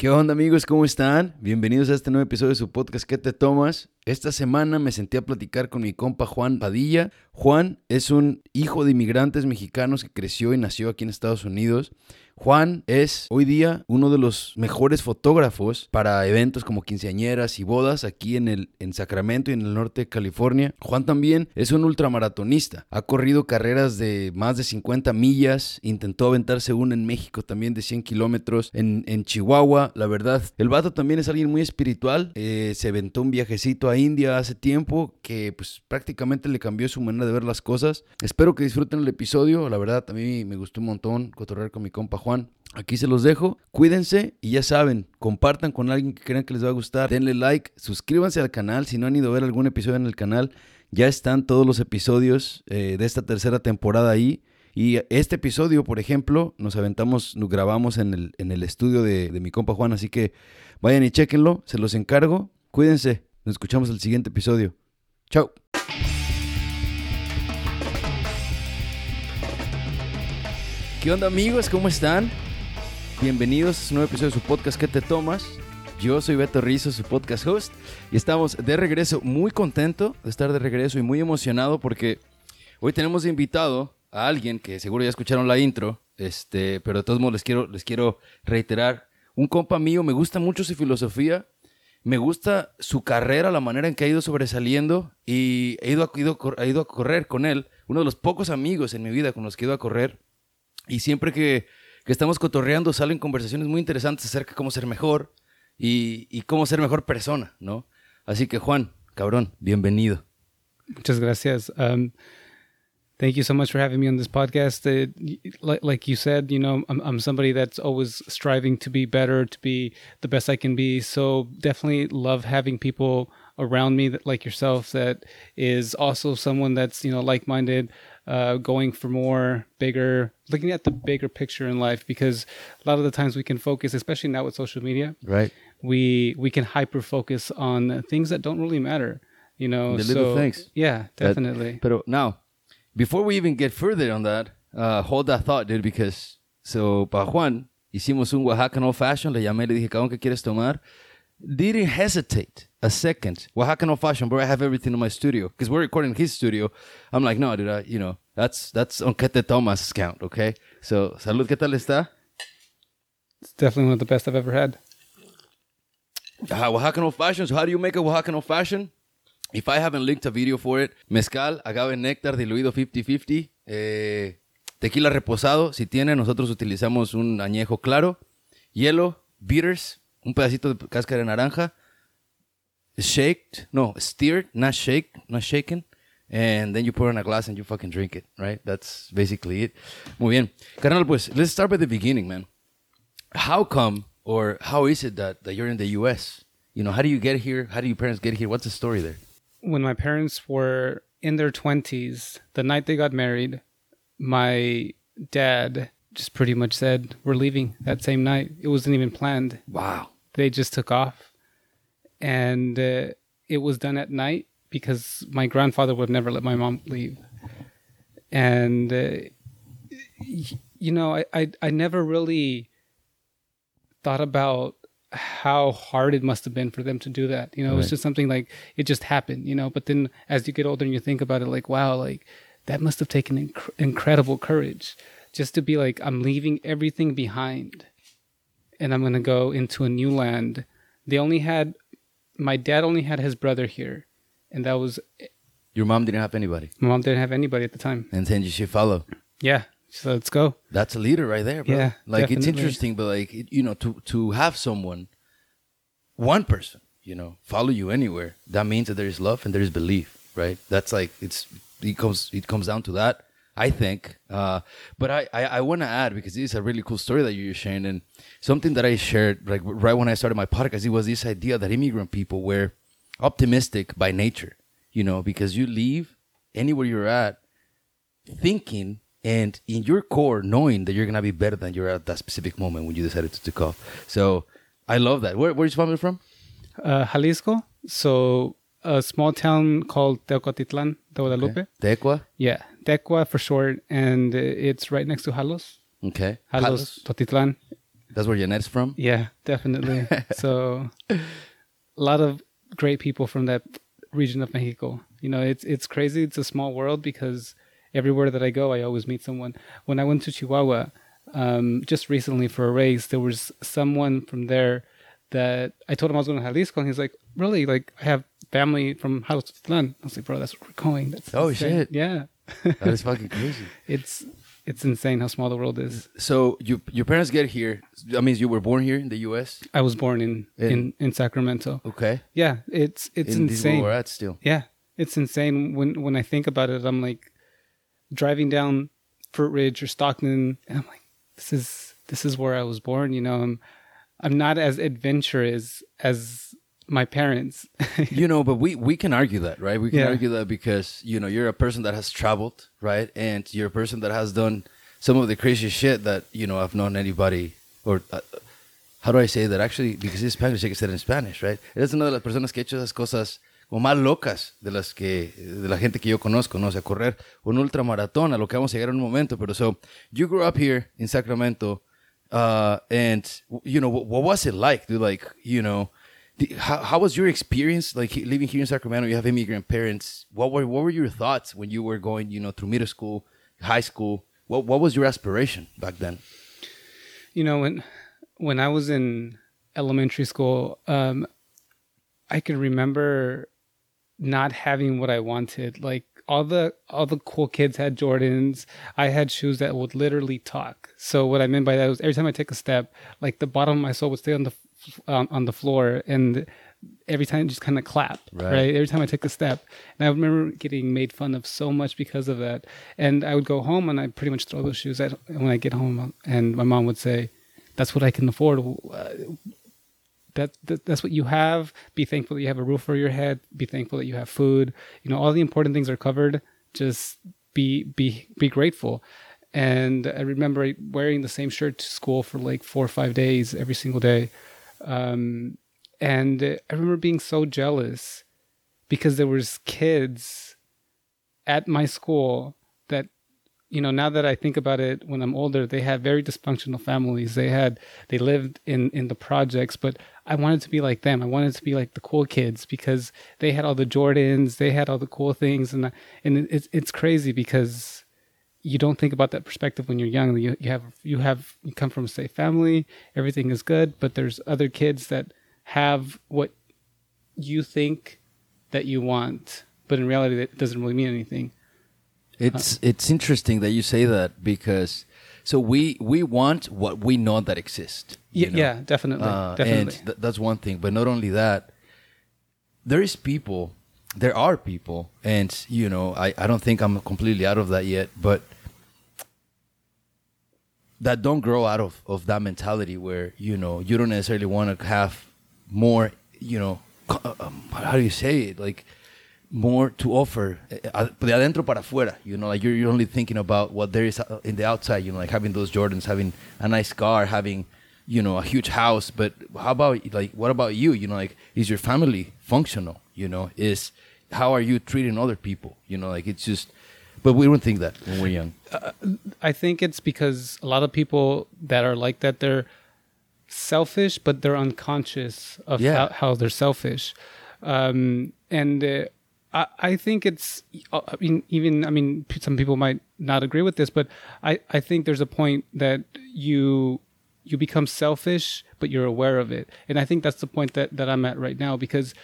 ¿Qué onda amigos? ¿Cómo están? Bienvenidos a este nuevo episodio de su podcast ¿Qué te tomas? Esta semana me sentí a platicar con mi compa Juan Padilla. Juan es un hijo de inmigrantes mexicanos que creció y nació aquí en Estados Unidos. Juan es hoy día uno de los mejores fotógrafos para eventos como quinceañeras y bodas aquí en, el, en Sacramento y en el norte de California. Juan también es un ultramaratonista. Ha corrido carreras de más de 50 millas. Intentó aventarse una en México también de 100 kilómetros. En, en, Chihuahua, la verdad. El vato también es alguien muy espiritual. Eh, se aventó un viajecito a India hace tiempo que pues prácticamente le cambió su manera de ver las cosas. Espero que disfruten el episodio. La verdad, a mí me gustó un montón cotorrear con mi compa Juan. Aquí se los dejo. Cuídense y ya saben, compartan con alguien que crean que les va a gustar. Denle like, suscríbanse al canal. Si no han ido a ver algún episodio en el canal, ya están todos los episodios eh, de esta tercera temporada ahí. Y este episodio, por ejemplo, nos aventamos, nos grabamos en el, en el estudio de, de mi compa Juan. Así que vayan y chequenlo, se los encargo. Cuídense, nos escuchamos el siguiente episodio. Chao. ¿Qué onda amigos? ¿Cómo están? Bienvenidos a este nuevo episodio de su podcast ¿Qué te tomas? Yo soy Beto Rizzo, su podcast host, y estamos de regreso, muy contento de estar de regreso y muy emocionado porque hoy tenemos invitado a alguien que seguro ya escucharon la intro, este, pero de todos modos les quiero, les quiero reiterar, un compa mío, me gusta mucho su filosofía, me gusta su carrera, la manera en que ha ido sobresaliendo y he ido, he ido, he ido a correr con él, uno de los pocos amigos en mi vida con los que he ido a correr y siempre que, que, estamos cotorreando salen conversaciones muy interesantes acerca de cómo ser mejor y, y, cómo ser mejor persona, ¿no? Así que Juan, cabrón, bienvenido. Muchas gracias. Um, thank you so much for having me on this podcast. Uh, like, you said, you know, I'm, I'm somebody that's always striving to be better, to be the best I can be. So definitely love having people around me that like yourself that is also someone that's you know like-minded uh, going for more bigger looking at the bigger picture in life because a lot of the times we can focus especially now with social media right. we we can hyper focus on things that don't really matter you know the little so, things. Yeah definitely. But, now before we even get further on that uh, hold that thought dude because so para Juan hicimos un Oaxacan old fashion le llamé le dije cabrón que quieres tomar didn't hesitate a second. Oaxaca old fashion, bro. I have everything in my studio because we're recording in his studio. I'm like, no, dude. I, you know, that's that's on Qué Te Tomas' count. Okay. So, salud. ¿Qué tal está? It's definitely one of the best I've ever had. Uh, Oaxaca old fashion. So, how do you make a Oaxaca old fashion? If I haven't linked a video for it, mezcal, agave néctar diluido 50-50, eh, tequila reposado. Si tiene, nosotros utilizamos un añejo claro, hielo, bitters, un pedacito de cáscara de naranja, shaked, no, stirred, not shake, not shaken, and then you pour it in a glass and you fucking drink it, right? That's basically it. Muy bien. Carnal, pues, let's start by the beginning, man. How come or how is it that, that you're in the U.S.? You know, how do you get here? How do your parents get here? What's the story there? When my parents were in their 20s, the night they got married, my dad just pretty much said, We're leaving that same night. It wasn't even planned. Wow. They just took off. And uh, it was done at night because my grandfather would never let my mom leave. And, uh, you know, I, I, I never really thought about how hard it must have been for them to do that. You know, right. it was just something like it just happened, you know. But then as you get older and you think about it, like, wow, like that must have taken inc- incredible courage just to be like, I'm leaving everything behind and I'm going to go into a new land. They only had, my dad only had his brother here. And that was. Your mom didn't have anybody. My mom didn't have anybody at the time. And then you should follow. Yeah. So let's go. That's a leader right there, bro. Yeah. Like definitely. it's interesting, but like, you know, to, to have someone, one person, you know, follow you anywhere, that means that there is love and there is belief, right? That's like, it's, it comes, it comes down to that. I think. Uh, but I, I, I want to add because this is a really cool story that you shared, and something that I shared like right when I started my podcast. It was this idea that immigrant people were optimistic by nature, you know, because you leave anywhere you're at, thinking and in your core knowing that you're gonna be better than you're at that specific moment when you decided to take off. So I love that. Where where's your family from? Uh, Jalisco. So a small town called Teocaltitán de Guadalupe. Okay. Tecua. Yeah, Tecua for short, and it's right next to Jalos. Okay. Jalostotitlán. That's where Janet's from. Yeah, definitely. so a lot of great people from that region of Mexico. You know, it's it's crazy. It's a small world because everywhere that I go, I always meet someone. When I went to Chihuahua, um, just recently for a race, there was someone from there that I told him I was going to Jalisco, and he's like, "Really? Like, I have family from Jalisco." I was like, "Bro, that's where we're going." That's Oh, insane." shit. Yeah, That is fucking crazy. it's it's insane how small the world is. So you your parents get here. I mean, you were born here in the U.S. I was born in In- in, in Sacramento. Okay, Yeah, it's it's in is where insane. we're at still. Yeah, it's insane. When when I think about it, I'm like driving down Fruitridge or Stockton, and I'm like, this is this is where I was born. You know, I'm I'm not as adventurous as my parents. you know, but we we can argue that, right? We can Yeah. argue that because you know you're a person that has traveled, right, and you're a person that has done some of the craziest shit that you know I've known anybody or. Uh, how do I say that? Actually, because it's Spanish, can say it in Spanish, right? Eres una de las personas que ha hecho esas cosas como más locas de las que de la gente que yo conozco, no o sea, correr un ultramaratón, a lo que vamos a llegar en un momento. Pero so, you grew up here in Sacramento, uh, and you know what, what was it like? Dude, like you know, how, how was your experience like living here in Sacramento? You have immigrant parents. What were what were your thoughts when you were going, you know, through middle school, high school? What what was your aspiration back then? you know, when when I was in elementary school, um, I can remember not having what I wanted. Like all the all the cool kids had Jordans. I had shoes that would literally talk. So what I meant by that was every time I take a step, like the bottom of my sole would stay on the um, on the floor, and every time just kind of clap. Right. right? Every time I took a step, and I remember getting made fun of so much because of that. And I would go home and I pretty much throw those shoes at when I get home, and my mom would say, "That's what I can afford." Uh, that, that that's what you have. Be thankful that you have a roof over your head. Be thankful that you have food. You know, all the important things are covered. Just be be be grateful. And I remember wearing the same shirt to school for like four or five days every single day. Um, and I remember being so jealous because there was kids at my school that you know now that i think about it when i'm older they had very dysfunctional families. They had they lived in in the projects but i wanted to be like them. I wanted to be like the cool kids because they had all the jordans they had all the cool things. And and it's it's crazy because you don't think about that perspective when you're young you, you have you have you come from a safe family everything is good but there's other kids that have what you think that you want but in reality that doesn't really mean anything It's it's interesting that you say that because so we we want what we know that exists. you yeah, know? yeah definitely Uh, definitely And th- that's one thing. But not only that, there is people, there are people, and you know, I, I don't think I'm completely out of that yet, but that don't grow out of, of that mentality where, you know, you don't necessarily want to have more, you know, um, how do you say it? Like, more to offer uh, de adentro para afuera you know like you're, you're only thinking about what there is uh, in the outside you know like having those jordans having a nice car having you know a huge house but how about like what about you you know like is your family functional you know is how are you treating other people you know like it's just but we don't think that when we're young I think it's because a lot of people that are like that, they're selfish, but they're unconscious of Yeah. how, how they're selfish. Um, and uh, I, I think it's, uh, I mean, even, I mean, some people might not agree with this, but I, I think there's a point that you, you become selfish, but you're aware of it. And I think that's the point that, that I'm at right now because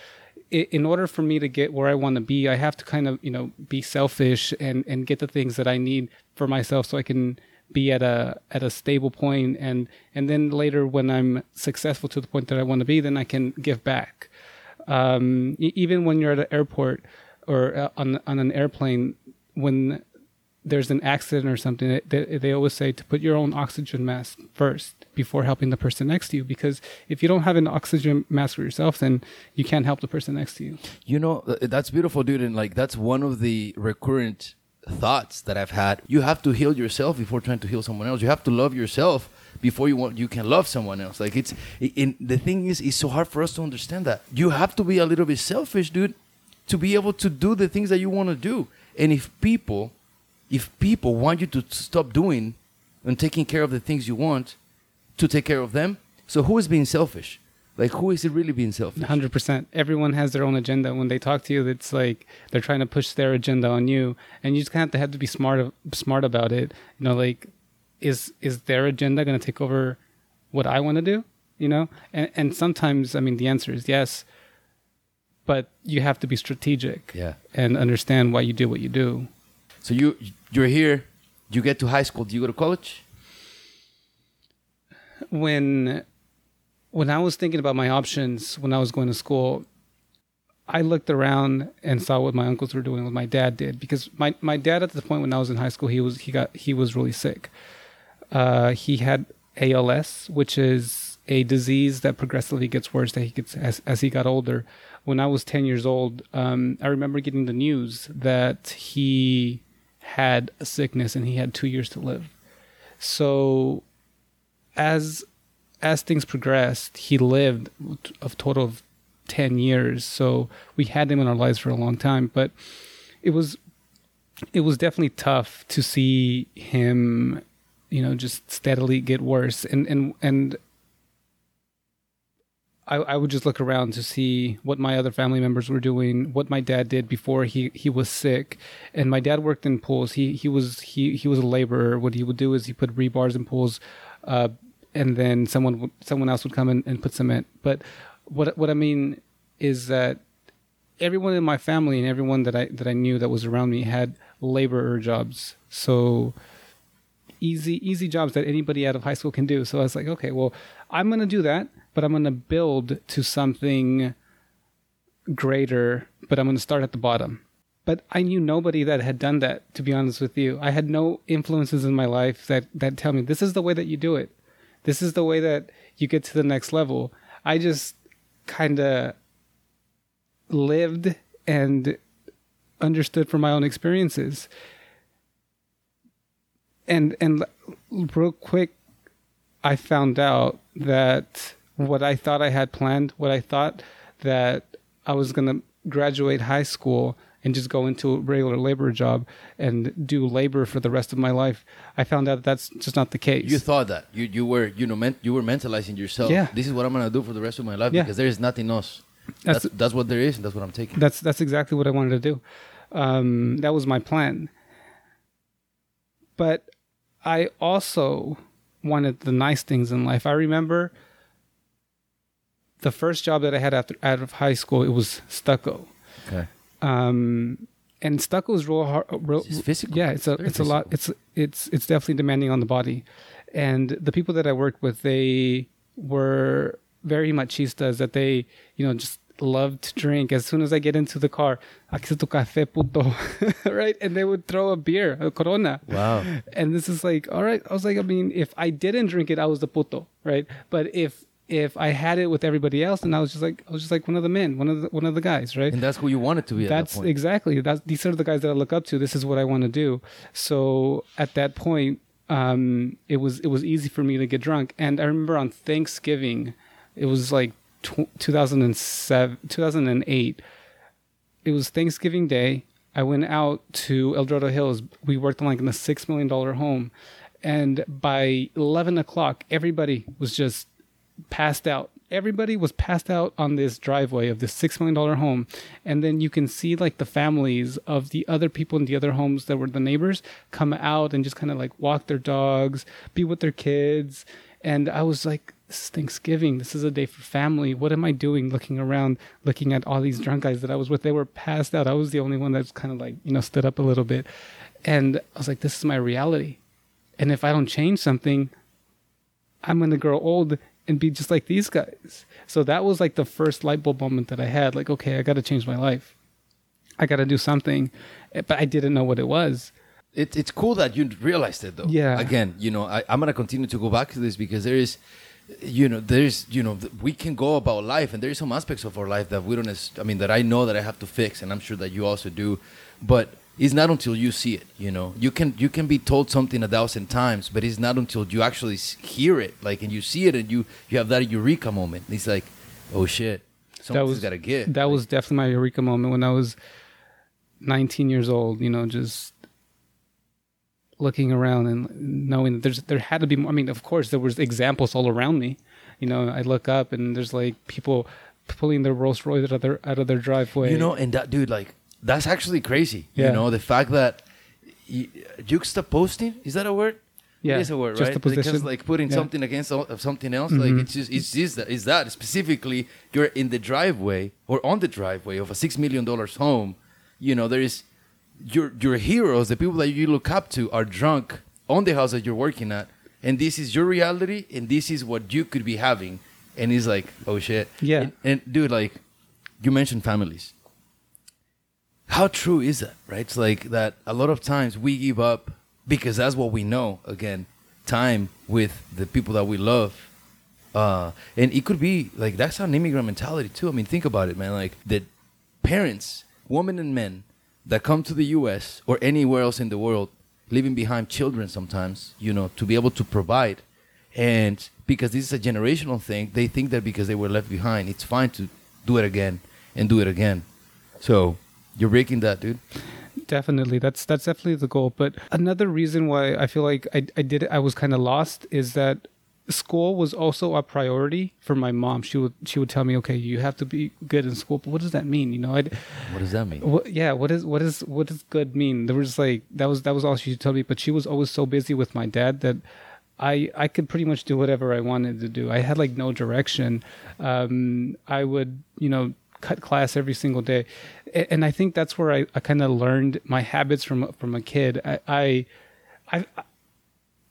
in order for me to get where I want to be, I have to kind of, you know, be selfish and, and get the things that I need for myself so I can be at a at a stable point and and then later when I'm successful to the point that I want to be, then I can give back. Um, even when you're at an airport or uh, on on an airplane, when there's an accident or something, they, they always say to put your own oxygen mask first before helping the person next to you. Because if you don't have an oxygen mask for yourself, then you can't help the person next to you. You know, that's beautiful, dude. And like, that's one of the recurrent thoughts that I've had. You have to heal yourself before trying to heal someone else. You have to love yourself before you want you can love someone else. Like it's, in the thing is, it's so hard for us to understand that. You have to be a little bit selfish, dude, to be able to do the things that you want to do. And if people, if people want you to stop doing and taking care of the things you want, to take care of them. So who is being selfish? Like who is it really being selfish? Hundred percent. Everyone has their own agenda. When they talk to you, it's like they're trying to push their agenda on you, and you just kind of have to, have to be smart smart about it. You know, like is is their agenda going to take over what I want to do? You know, and and sometimes I mean the answer is yes, but you have to be strategic. Yeah. and understand why you do what you do. So you you're here, you get to high school. Do you go to college? when when I was thinking about my options when I was going to school, I looked around and saw what my uncles were doing, what my dad did, because my, my dad at the point when I was in high school, he was he got he was really sick. Uh, he had ALS, which is a disease that progressively gets worse that he gets as as he got older. When I was ten years old, um, I remember getting the news that he had a sickness and he had two years to live. So, as as things progressed, he lived a total of 10 years. So we had him in our lives for a long time, but it was it was definitely tough to see him, you know, just steadily get worse and and and I, I would just look around to see what my other family members were doing, what my dad did before he, he was sick. And my dad worked in pools. He he was he he was a laborer. What he would do is he put rebars in pools, uh, and then someone someone else would come in and put cement. But what what I mean is that everyone in my family and everyone that I that I knew that was around me had laborer jobs. So easy easy jobs that anybody out of high school can do. So I was like, okay, well, I'm going to do that, but I'm going to build to something greater, but I'm going to start at the bottom. But I knew nobody that had done that, to be honest with you. I had no influences in my life that, that tell me this is the way that you do it. This is the way that you get to the next level. I just kind of lived and understood from my own experiences. And and real quick I found out that what I thought I had planned, what I thought that I was going to graduate high school and just go into a regular labor job and do labor for the rest of my life. I found out that that's just not the case. You thought that you you were you know meant you were mentalizing yourself. Yeah. This is what I'm gonna do for the rest of my life Yeah. because there is nothing else. That's- That's, that's what there is, and that's what I'm taking. That's that's exactly what I wanted to do. Um, that was my plan. But I also wanted the nice things in life. I remember the first job that I had after out of high school. It was stucco, okay. um, and stucco is real hard. Real, It's physical. Yeah, it's a Very it's a lot. It's it's it's definitely demanding on the body, and the people that I worked with, they were very machistas. That they you know just loved to drink. As soon as I get into the car, tu café, puto, right? And they would throw a beer, a Corona. Wow. And this is like, all right. I was like, I mean, if I didn't drink it, I was the puto, right? But if if I had it with everybody else, and I was just like, I was just like one of the men, one of the one of the guys, right? And that's who you wanted to be at That's that point. exactly that's these are the guys that I look up to. This is what I want to do. So at that point, um, it was it was easy for me to get drunk. And I remember on Thanksgiving, it was like tw- 2007, 2008. It was Thanksgiving Day. I went out to El Dorado Hills. We worked on like in a six million dollar home, and by eleven o'clock, everybody was just passed out. Everybody was passed out on this driveway of this six million dollar home, and then you can see like the families of the other people in the other homes that were the neighbors come out and just kind of like walk their dogs, be with their kids, and I was like, "This is Thanksgiving. This is a day for family. What am I doing? Looking around, looking at all these drunk guys that I was with. They were passed out. I was the only one that's kind of like you know stood up a little bit, and I was like, "This is my reality." And if I don't change something, I'm going to grow old and be just like these guys. So that was like the first light bulb moment that I had. Like, okay, I got to change my life. I got to do something, Eh, but I didn't know what it was. It, it's cool that you realized it though. Yeah. Again, you know, I, I'm gonna continue to go back to this because there is, you know, there's, you know, we can go about life, and there is some aspects of our life that we don't. I mean, that I know that I have to fix, and I'm sure that you also do, but it's not until you see it. You know, you can you can be told something a thousand times, but it's not until you actually hear it, like, and you see it, and you you have that eureka moment. It's like, oh shit, something's was- got to give. That was definitely my eureka moment when I was 19 years old. You know, just looking around and knowing that there's there had to be more. I mean, of course, there was examples all around me. You know, I look up and there's like people pulling their Rolls Royce out of their out of their driveway. You know, and that dude, like, that's actually crazy. Yeah. You know, the fact that y- juxtaposting is that a word? Yeah, it is a word, right? Because like putting Yeah. something against something else, like Mhm. it's just it's just that, it's that specifically you're in the driveway or on the driveway of a six million dollars home. You know, there is your your heroes, the people that you look up to, are drunk on the house that you're working at, and this is your reality, and this is what you could be having, and he's like, oh shit, Yeah. and, and dude, like you mentioned families. How true is that, right? It's like that a lot of times we give up because that's what we know. Again, time with the people that we love. Uh, and it could be like that's an immigrant mentality too. I mean, think about it, man. Like the parents, women and men that come to the U.S. or anywhere else in the world, leaving behind children sometimes, you know, to be able to provide. And because this is a generational thing, they think that because they were left behind, it's fine to do it again and do it again. So you're breaking that, dude. definitely that's that's definitely the goal but another reason why i feel like i, I did i was kind of lost is that school was also a priority for my mom she would she would tell me okay you have to be good in school but what does that mean you know i What does that mean? what, yeah what is what is what does good mean there was like that was that was all she told me but she was always so busy with my dad that I, I could pretty much do whatever I wanted to do. I had like no direction. Um, I would, you know, cut class every single day, A- and I think that's where I, I kind of learned my habits from from a kid. I, I I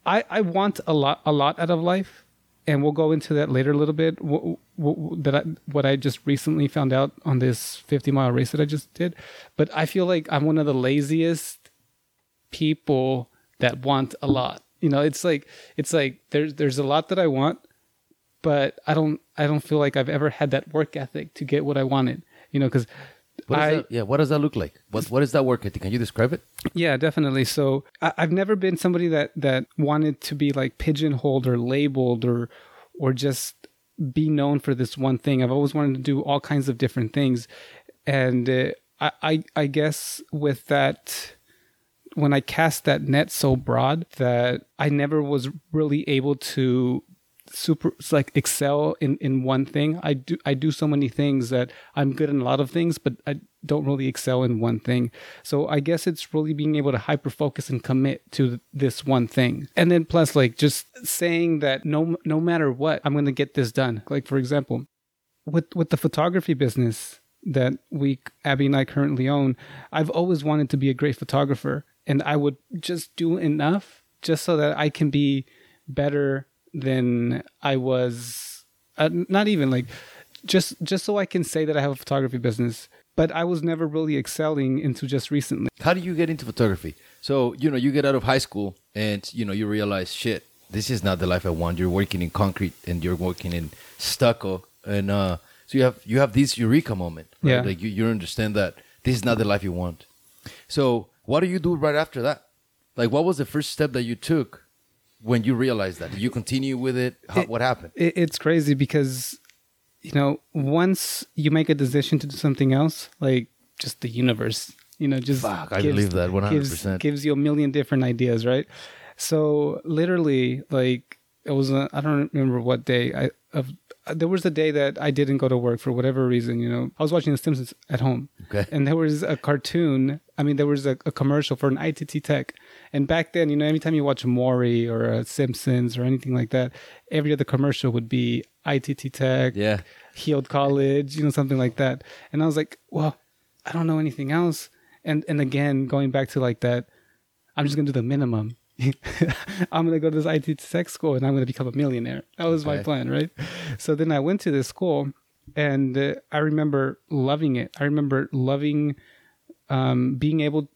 I I want a lot a lot out of life, and we'll go into that later a little bit. What, what, that I, what I just recently found out on this 50 mile race that I just did, but I feel like I'm one of the laziest people that want a lot. You know, it's like it's like there's there's a lot that I want, but I don't I don't feel like I've ever had that work ethic to get what I wanted. You know, because What I that? Yeah, what does that look like? What What is that work ethic? Can you describe it? yeah, definitely. So I, I've never been somebody that that wanted to be like pigeonholed or labeled or or just be known for this one thing. I've always wanted to do all kinds of different things, and uh, I, I I guess with that. When I cast that net so broad that I never was really able to super like excel in in one thing. I do i do so many things that i'm good in a lot of things but i don't really excel in one thing. So i guess it's really being able to hyper focus and commit to this one thing. And then plus like just saying that no no matter what i'm going to get this done. Like for example with with the photography business that we abby and i currently own i've always wanted to be a great photographer and i would just do enough just so that i can be better than I was. Uh, not even like just just so I can say that I have a photography business. But I was never really excelling into just recently. How do you get into photography? So you know, you get out of high school, and you know, you realize, shit, this is not the life I want. You're working in concrete, and you're working in stucco, and uh, so you have you have this eureka moment. Right? Yeah. like you you understand that this is not the life you want. So what do you do right after that? Like, what was the first step that you took when you realized that? Did you continue with it? How, It- what happened? It, it's crazy because you know once you make a decision to do something else, like just the universe, you know, just Fuck, I believe that 100%. gives, gives you a million different ideas, right? So literally, like it was I don't remember what day I of there was a day that I didn't go to work for whatever reason. You know, I was watching The Simpsons at home, Okay. and there was a cartoon. I mean, there was a, a commercial for an ITT Tech, and back then, you know, anytime you watch Maury or uh, Simpsons or anything like that, every other commercial would be ITT Tech, Yeah. Heald College, you know, something like that. And I was like, well, I don't know anything else. And and again, going back to like that, I'm just gonna do the minimum. I'm gonna go to this IT tech school and I'm gonna become a millionaire. That was my plan, right? So then I went to this school, and uh, I remember loving it. I remember loving um, being able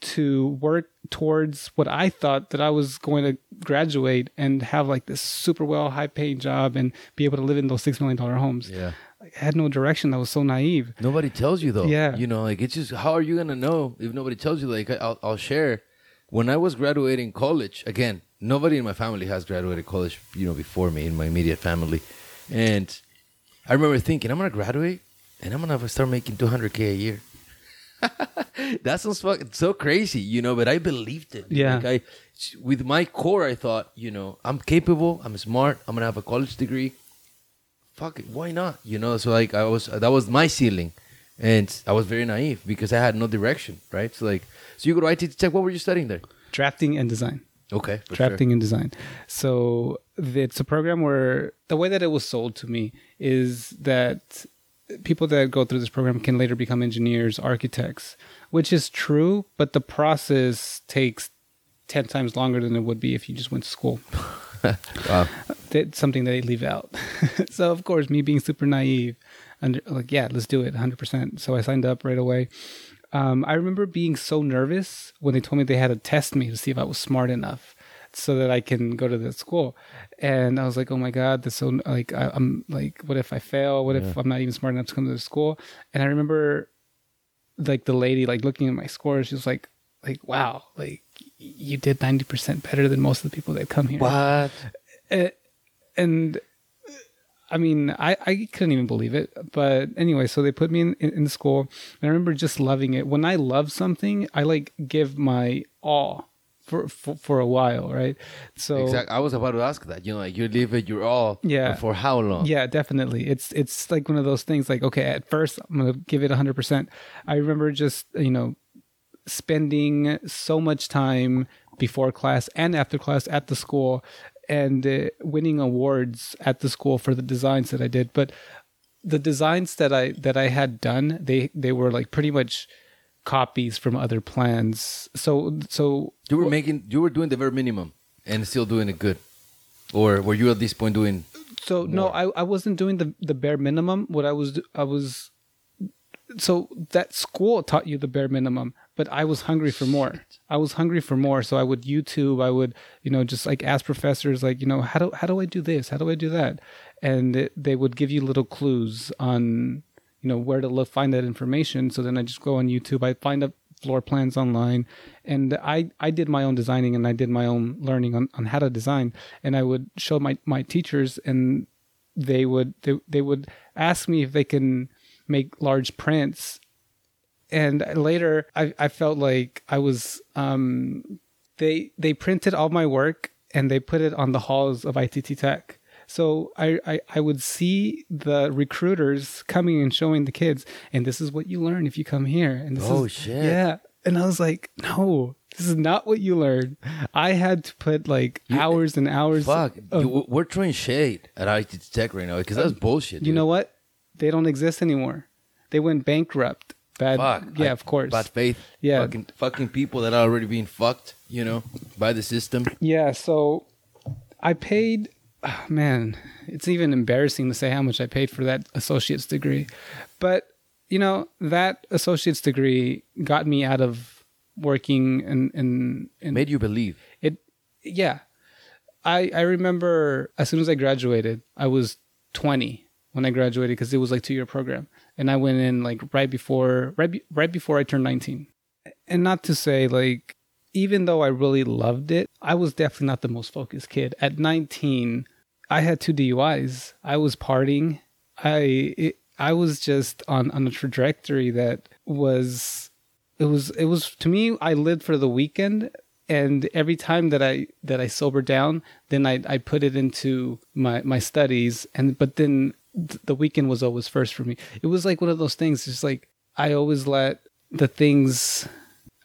to work towards what I thought that I was going to graduate and have like this super well high paying job and be able to live in those six million dollar homes. Yeah. I had no direction. I was so naive. Nobody tells you though. Yeah. You know, like it's just how are you gonna know if nobody tells you? Like I'll, I'll share. When I was graduating college, again, nobody in my family has graduated college. You know, before me in my immediate family, and I remember thinking, I'm gonna graduate and I'm gonna start making 200k a year. that sounds fucking so crazy, you know. But I believed it. Yeah. Like I, with my core, I thought, you know, I'm capable. I'm smart. I'm gonna have a college degree. Fuck it, why not? You know. So like, I was that was my ceiling, and I was very naive because I had no direction, right? So like, so you go to IT Tech. What were you studying there? Drafting and design. Okay, drafting and design. So it's a program where the way that it was sold to me is that people that go through this program can later become engineers, architects, which is true, but the process takes 10 times longer than it would be if you just went to school. wow. That's something that they leave out. so, of course, me being super naive, and like, yeah, let's do it 100%. So I signed up right away. Um, I remember being so nervous when they told me they had to test me to see if I was smart enough so that I can go to the school. And I was like, oh my God, that's so like, I, am like, what if I fail? What if I'm not even smart enough to come to the school? And I remember like the lady like looking at my scores, she was like, like, wow, like you did 90% better than most of the people that come here. What? And, and I mean, I, I couldn't even believe it. But anyway, so they put me in, in, in school. And I remember just loving it. When I love something, I like give my all for, for, for a while, right? So exactly. I was about to ask that. You know, like you leave it your all. Yeah. For how long? Yeah, definitely. It's it's like one of those things. Like, okay, at first I'm gonna give it hundred percent. I remember just you know spending so much time before class and after class at the school and uh, winning awards at the school for the designs that I did. But the designs that I that I had done, they they were like pretty much copies from other plans. So so you were making you were doing the very minimum and still doing it good, or were you at this point doing? So more? no, I I wasn't doing the the bare minimum. What I was I was so that school taught you the bare minimum but i was hungry for more i was hungry for more so i would youtube i would you know just like ask professors like you know how do how do i do this how do i do that and it, they would give you little clues on you know where to look find that information so then i just go on youtube i find up floor plans online and i i did my own designing and i did my own learning on, on how to design and i would show my my teachers and they would they, they would ask me if they can make large prints. And later, I, I felt like I was. Um, they they printed all my work and they put it on the halls of ITT Tech. So I, I, I would see the recruiters coming and showing the kids, and this is what you learn if you come here. And this oh is, shit! Yeah, and I was like, no, this is not what you learn. I had to put like you, eh, hours and hours. Fuck, of, you, we're throwing shade at ITT Tech right now because that's bullshit. You know what? they don't exist anymore. They went bankrupt. Bad, Fuck. yeah, I, of course. Bad faith. Yeah, fucking, fucking people that are already being fucked, you know, by the system. Yeah, so I paid. Oh, man, it's even embarrassing to say how much I paid for that associate's degree, but you know that associate's degree got me out of working and and, and made you believe it. Yeah, I I remember as soon as I graduated, I was twenty when I graduated because it was like two year program, and I went in like right before right be, right before I turned nineteen. And not to say like even though I really loved it, I was definitely not the most focused kid. At nineteen, I had two DUIs. I was partying. I it, I was just on on a trajectory that was it was it was to me I lived for the weekend and every time that I that I sobered down, then I I put it into my my studies and but then the weekend was always first for me. It was like one of those things. Just like I always let the things.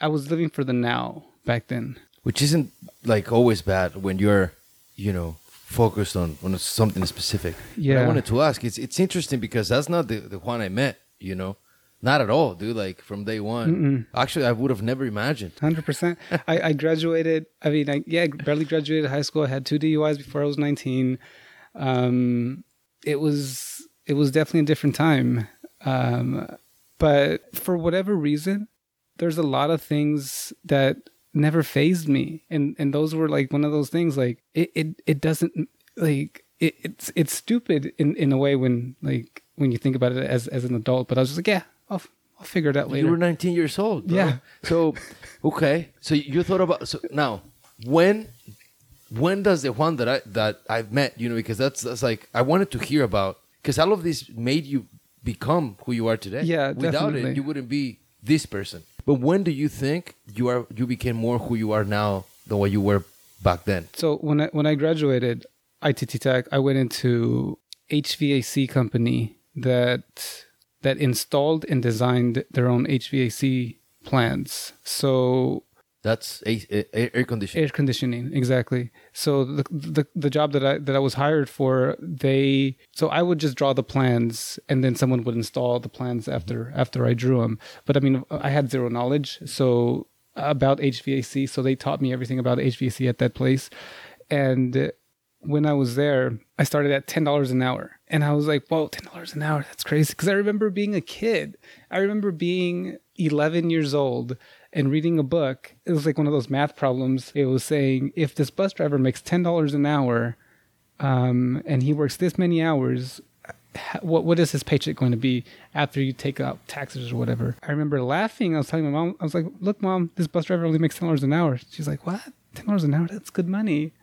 I was living for the now back then, which isn't like always bad when you're, you know, focused on on something specific. Yeah, but I wanted to ask. It's it's interesting because that's not the the Juan I met. You know, not at all, dude. Like from day one. Mm-mm. Actually, I would have never imagined. Hundred percent. I, I graduated. I mean, I, yeah, barely graduated high school. I had two DUIs before I was nineteen. Um, it was it was definitely a different time. Um, but for whatever reason, there's a lot of things that never phased me, and and those were like one of those things. Like it it, it doesn't like it, it's it's stupid in in a way when like when you think about it as as an adult. But I was just like, yeah, I'll I'll figure it out later. You were 19 years old. Bro. Yeah. So okay, so you thought about so now when when does the Juan that I that I've met, you know, because that's that's like I wanted to hear about because all of this made you become who you are today. Yeah, Without definitely. it, you wouldn't be this person. But when do you think you are you became more who you are now than what you were back then? So when I when I graduated ITT Tech, I went into HVAC company that that installed and designed their own HVAC plants. So That's a, a- air conditioning. air conditioning exactly. So the, the the job that i that i was hired for they so i would just draw the plans and then someone would install the plans mm-hmm. after after i drew them but i mean i had zero knowledge so about hvac so they taught me everything about hvac at that place. And when i was there i started at $10 an hour. And i was like whoa $10 an hour that's crazy. Because i remember being a kid. I remember being 11 years old and reading a book. It was like one of those math problems. It was saying if this bus driver makes ten dollars an hour, um, and he works this many hours, what what is his paycheck going to be after you take out taxes or whatever? I remember laughing. I was telling my mom, I was like, "Look, mom, this bus driver only makes ten dollars an hour." She's like, "What? Ten dollars an hour? That's good money."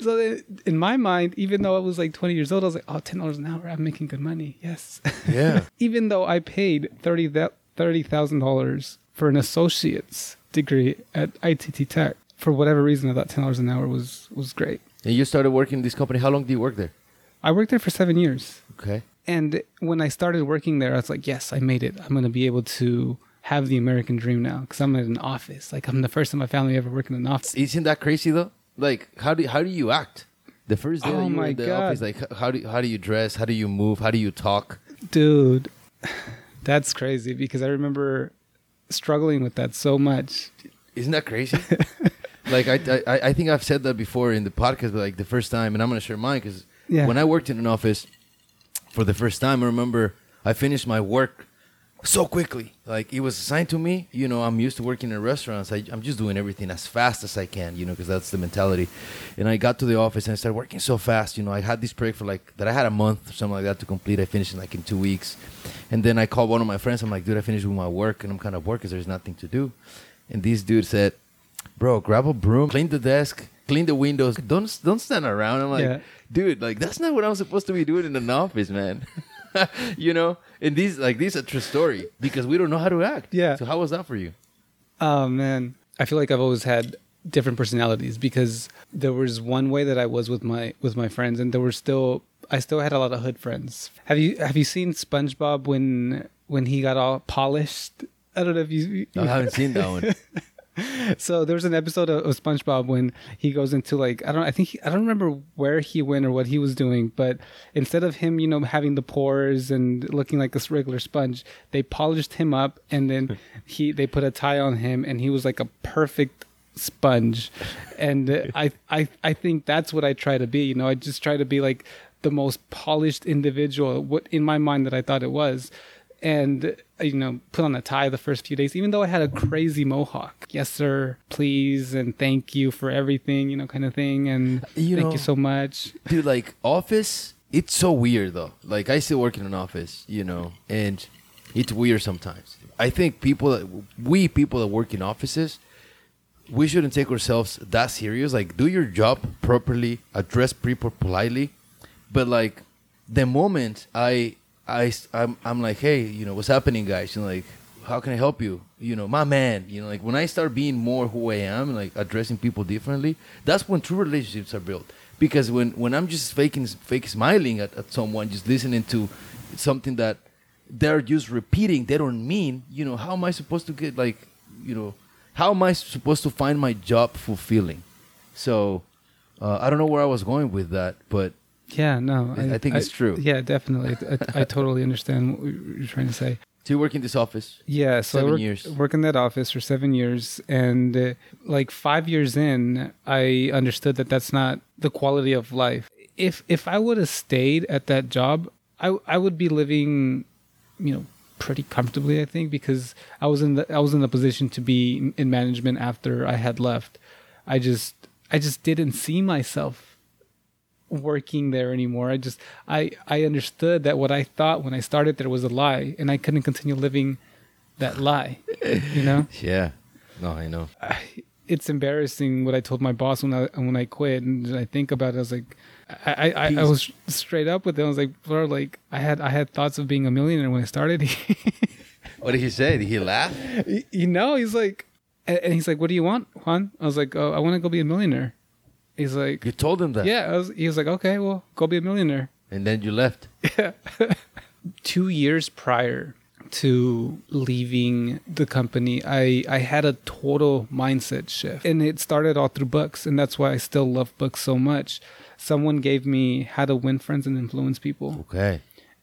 So in my mind, even though I was like 20 years old, I was like, "Oh, ten dollars an hour, I'm making good money." Yes. Yeah. even though I paid thirty thirty thousand dollars for an associate's degree at ITT Tech, for whatever reason, I thought ten dollars an hour was was great. and you started working in this company. How long did you work there? I worked there for seven years, Okay. and when I started working there, I was like, "Yes, I made it. I'm going to be able to have the American dream now because I'm in an office. Like I'm the first in my family ever working in an office." Isn't that crazy though? Like how do how do you act? The first day Oh my in the God. office, like how do how do you dress? How do you move? How do you talk? Dude, that's crazy because I remember struggling with that so much. Isn't that crazy? like I, I I think I've said that before in the podcast, but like the first time, and I'm gonna share mine because Yeah. when I worked in an office for the first time, I remember I finished my work so quickly. Like it was assigned to me. You know, I'm used to working in restaurants. I, I'm just doing everything as fast as I can. You know, because that's the mentality. And I got to the office and I started working so fast. You know, I had this project for like that I had a month or something like that to complete. I finished in like in two weeks, and then I called one of my friends. I'm like, dude, I finished with my work, and I'm kind of bored because there's nothing to do. And this dude said, bro, grab a broom, clean the desk, clean the windows. Don't don't stand around. I'm like, Yeah. dude, like that's not what I'm supposed to be doing in an office, man. you know, and these like these are true story because we don't know how to act. Yeah. So how was that for you? Oh man, I feel like I've always had different personalities because there was one way that I was with my with my friends, and there were still I still had a lot of hood friends. Have you have you seen SpongeBob when when he got all polished? I don't know if you. I haven't seen that one. So there was an episode of, of SpongeBob when he goes into like I don't I think he, I don't remember where he went or what he was doing, but instead of him you know having the pores and looking like a regular sponge, they polished him up and then he they put a tie on him and he was like a perfect sponge, and uh, I I I think that's what I try to be. You know, I just try to be like the most polished individual what in my mind that I thought it was and you know put on a tie the first few days even though i had a crazy mohawk. Yes sir please and thank you for everything you know kind of thing and You thank know- you so much. dude like office it's so weird though. Like i still work in an office you know and it's weird sometimes. I think people that we people that work in offices we shouldn't take ourselves that serious. Like do your job properly address people politely. But like the moment i i i'm, I'm like hey you know what's happening guys? Know like how can i help you? You know my man you know like when i start being more who i am like addressing people differently that's when true relationships are built. Because when when i'm just faking fake smiling at, at someone just listening to something that they're just repeating they don't mean you know how am i supposed to get like you know how am i supposed to find my job fulfilling? So uh, i don't know where i was going with that but yeah no I- I think it's true. yeah definitely I, I totally understand what you're trying to say so you work in this office Yeah, so Seven I worked, years. worked in that office for seven years, and uh, like five years in, I understood that that's not the quality of life. If if I would have stayed at that job, I I would be living, you know, pretty comfortably. I think because I was in the I was in the position to be in management after I had left. I just I just didn't see myself working there anymore. I just I I understood that what I thought when I started there was a lie, and I couldn't continue living that lie. You know, yeah no i know I, it's embarrassing what I told my boss when I when I quit, and I think about it. I was like. I, I, I, was straight up with him. I was like, bro, like I had I had thoughts of being a millionaire when I started. What did he say? Did he laugh? You know, he's like, and and he's like, "What do you want, Juan?" I was like, "Oh, I want to go be a millionaire." He's like, You told him that. "Yeah." I was, he was like, "Okay, well, go be a millionaire." And then you left. Yeah. two years prior to leaving the company i i had a total mindset shift and it started all through books and that's why i still love books so much someone gave me how to win friends and influence people Okay.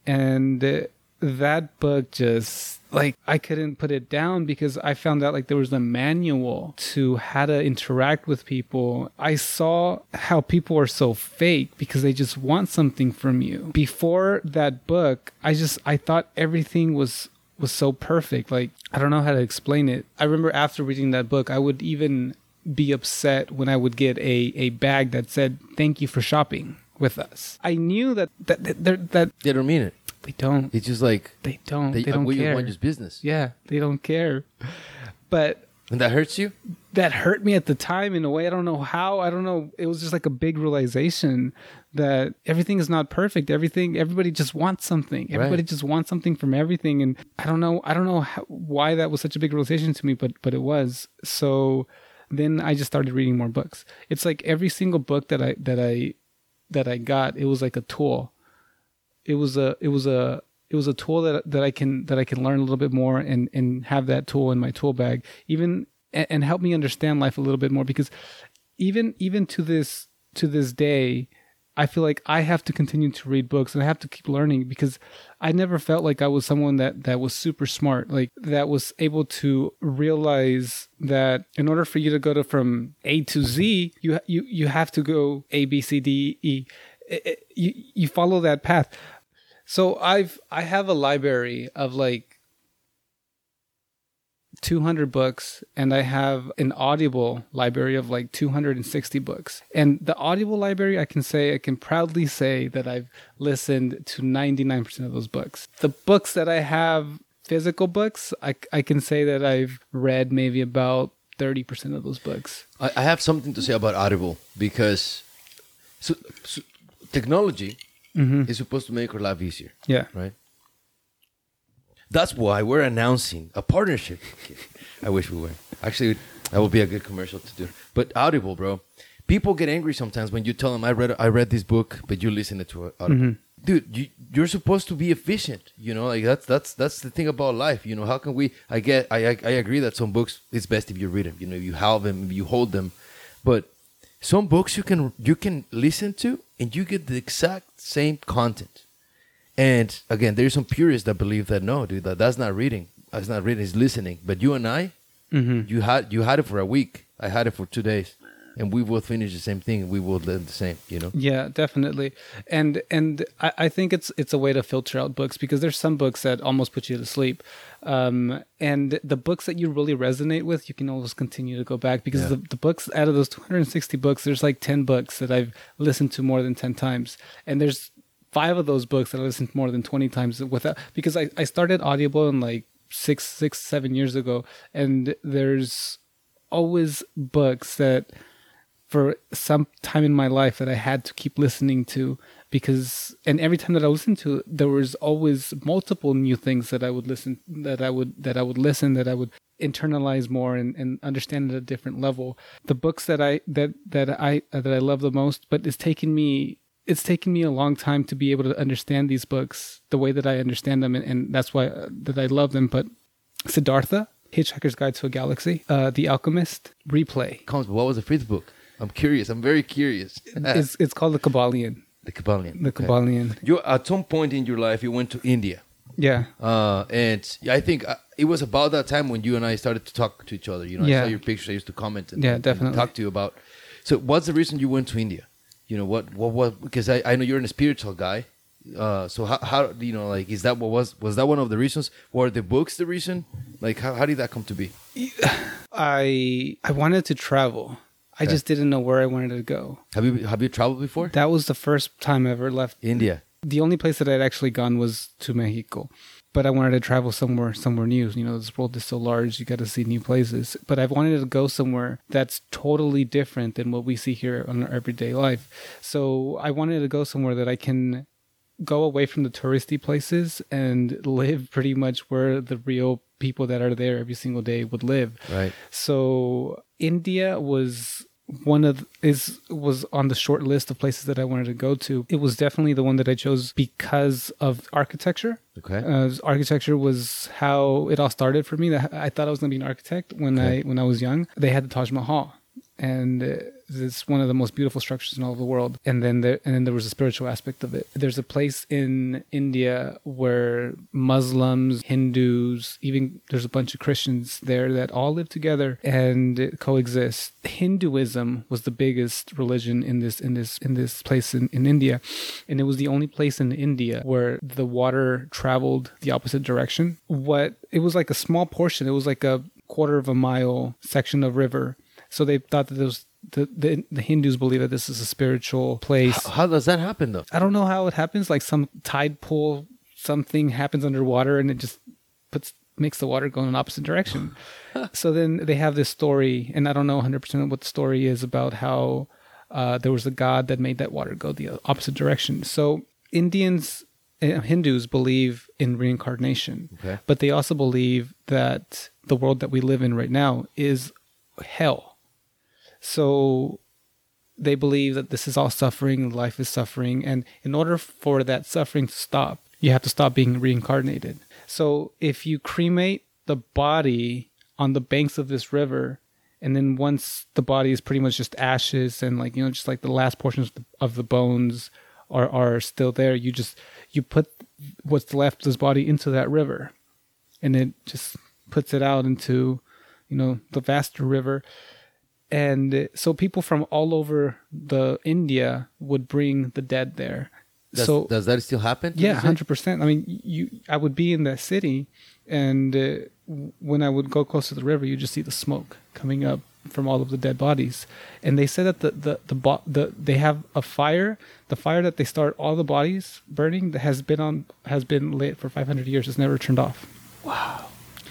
and uh, that book just like I couldn't put it down because I found out like there was a manual to how to interact with people. I saw how people are so fake because they just want something from you. Before that book, I just I thought everything was was so perfect. Like I don't know how to explain it. I remember after reading that book, I would even be upset when I would get a a bag that said "Thank you for shopping with us." I knew that that that, that, that They don't mean it. They don't. It's just like They don't. They, they, don't we care. want just business. Yeah, they don't care. But And that hurts you? that hurt me at the time in a way. I don't know how. I don't know. It was just like a big realization that everything is not perfect. Everything, everybody just wants something. Everybody Right. just wants something from everything. And I don't know. I don't know how, why that was such a big realization to me, but but it was. So then I just started reading more books. It's like every single book that I that I that I got, it was like a tool. It was a it was a it was a tool that that I can that I can learn a little bit more and and have that tool in my tool bag. Even and, and help me understand life a little bit more because even even to this to this day I feel like I have to continue to read books and I have to keep learning because I never felt like I was someone that that was super smart, like that was able to realize that in order for you to go to from A to Z, you you you have to go A B C D E. It- it- You you follow that path. So I've I have a library of like 200 books and I have an audible library of like 260 books. And the audible library I can say I can proudly say that I've listened to 99% of those books. The books that I have physical books, I I can say that I've read maybe about 30% of those books. I, I have something to say about Audible because so, so technology Mm-hmm. is supposed to make our life easier, Yeah. right? That's why we're announcing a partnership. I wish we were. Actually, that would be a good commercial to do. But Audible, bro. People get angry sometimes when you tell them I read I read this book, but you listen it to Audible. Mm-hmm. Dude, you, you're supposed to be efficient. You know, like that's that's that's the thing about life. You know, how can we? I get, I I, I agree that some books it's best if you read them. You know, if you have them, if you hold them, but some books you can you can listen to and you get the exact same content. And again, there's some purists that believe that no, dude, that that's not reading. That's not reading. It's listening. But you and I, mm-hmm. you had you had it for a week. I had it for two days, and we both finished the same thing. We both did the same. You know. Yeah, definitely. And and I, I think it's it's a way to filter out books because there's some books that almost put you to sleep. Um, and the books that you really resonate with, you can always continue to go back because Yeah. the, the books out of those 260 books, there's like 10 books that I've listened to more than 10 times. And there's five of those books that I listened to more than 20 times without, because I, I started Audible in like six, six, seven years ago. And there's always books that for some time in my life that I had to keep listening to because and every time that I listened to it, there was always multiple new things that I would listen that I would that I would listen that I would internalize more and, and understand at a different level. The books that I that that I that I love the most, but it's taken me it's taken me a long time to be able to understand these books the way that I understand them and, and that's why uh, that I love them. But Siddhartha, Hitchhiker's Guide to a Galaxy, uh, The Alchemist, Replay. Comes, what was the fifth book? I'm curious. I'm very curious. it's it's called the Kybalion. The Kybalion. The Okay. Kybalion. You at some point in your life you went to India. Yeah. Uh, and I think uh, it was about that time when you and I started to talk to each other. You know, I saw your pictures. I used to comment and, Yeah, and definitely. talk to you about. So, what's the reason you went to India? You know, what, what, what? Because I, I know you're a spiritual guy. Uh, so how, how, you know, like, is that what was, was that one of the reasons? Were the books the reason? Like, how, how did that come to be? I I wanted to travel. I just didn't know where I wanted to go. Have you, have you traveled before? That was the first time I ever left. India. The only place that I'd actually gone was to Mexico. But I wanted to travel somewhere somewhere new. You know, this world is so large, you got to see new places. But I've wanted to go somewhere that's totally different than what we see here on our everyday life. So I wanted to go somewhere that I can go away from the touristy places and live pretty much where the real people that are there every single day would live. Right. So India was one of is was on the short list of places that I wanted to go to. It was definitely the one that I chose because of architecture. Okay. Uh, architecture was how it all started for me. That I thought I was going to be an architect when Okay. I when I was young. They had the Taj Mahal, and uh, it's one of the most beautiful structures in all of the world. And then there and then there was a spiritual aspect of it. There's a place in India where Muslims, Hindus, even there's a bunch of Christians there that all live together and coexist. Hinduism was the biggest religion in this in this in this place in, in India, and it was the only place in India where the water traveled the opposite direction. What it was like a small portion. It was like a quarter of a mile section of river. So they thought that was the, the the Hindus believe that this is a spiritual place. How, how does that happen though? I don't know how it happens. Like some tide pool, something happens underwater, and it just puts makes the water go in an opposite direction. so then they have this story, and I don't know 100 percent what the story is about how uh, there was a god that made that water go the opposite direction. So Indians, uh, Hindus believe in reincarnation, Okay. but they also believe that the world that we live in right now is hell. So they believe that this is all suffering, life is suffering, and in order for that suffering to stop, you have to stop being reincarnated. So if you cremate the body on the banks of this river, and then once the body is pretty much just ashes and like you know just like the last portions of the, of the bones are are still there, you just you put what's left of this body into that river, and it just puts it out into you know the vaster river and uh, so people from all over the India would bring the dead there. Does, so does that still happen? yeah, hundred percent. I mean, you I would be in that city, and uh, when I would go close to the river, you just see the smoke coming up from all of the dead bodies. And they said that the the the, bo- the they have a fire, the fire that they start all the bodies burning that has been on has been lit for five hundred years. It's never turned off. Wow.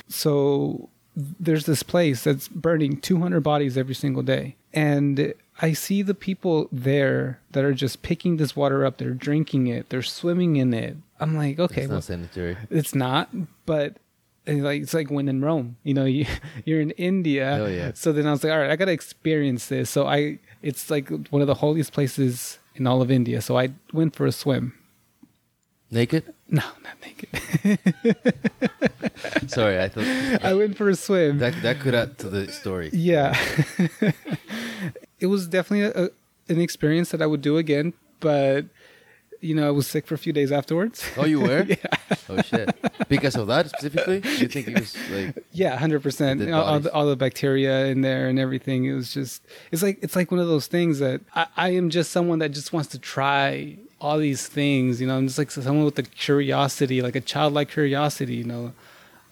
So there's this place that's burning 200 bodies every single day. And i see the people there that are just picking this water up. They're drinking it. They're swimming in it. I'm like okay It's well, not sanitary. it's not but like it's like when in rome you know you, you're in india. Hell yeah. so then i was like all right i gotta experience this. So i it's like one of the holiest places in all of india. So i went for a swim Naked? no not naked Sorry, I thought i went for a swim that that could add to the story. Yeah. it was definitely a, an experience that I would do again, but you know, I was sick for a few days afterwards. Oh, you were? yeah. Oh shit! Because of that specifically, you think it was like yeah, hundred percent. All, all the, all the bacteria in there and everything. It was just. It's like it's like one of those things that I, I am just someone that just wants to try all these things. You know, I'm just like someone with a curiosity, like a childlike curiosity. You know,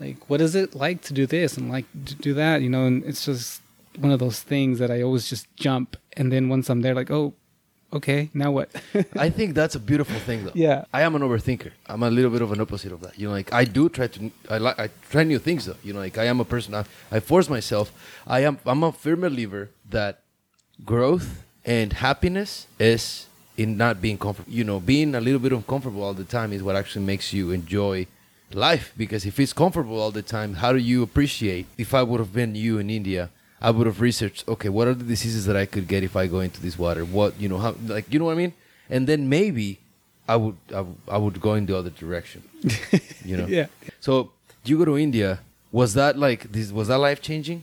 like what is it like to do this and like to do that? You know, and it's just one of those things that I always just jump, and then once I'm there, like, oh, okay, now what? I think that's a beautiful thing, though. Yeah. I am an overthinker. I'm a little bit of an opposite of that. You know, like I do try to, I like, I try new things, though. You know, like I am a person. I, I force myself. I am. I'm a firm believer that growth and happiness is in not being comfortable. You know, being a little bit uncomfortable all the time is what actually makes you enjoy life. Because if it's comfortable all the time, how do you appreciate? If I would have been you in India. I would have researched. Okay, what are the diseases that I could get if I go into this water? What you know, how like you know what I mean? And then maybe I would I, would- I would go in the other direction. You know. Yeah. So you go to India. Was that like this? Was that life changing,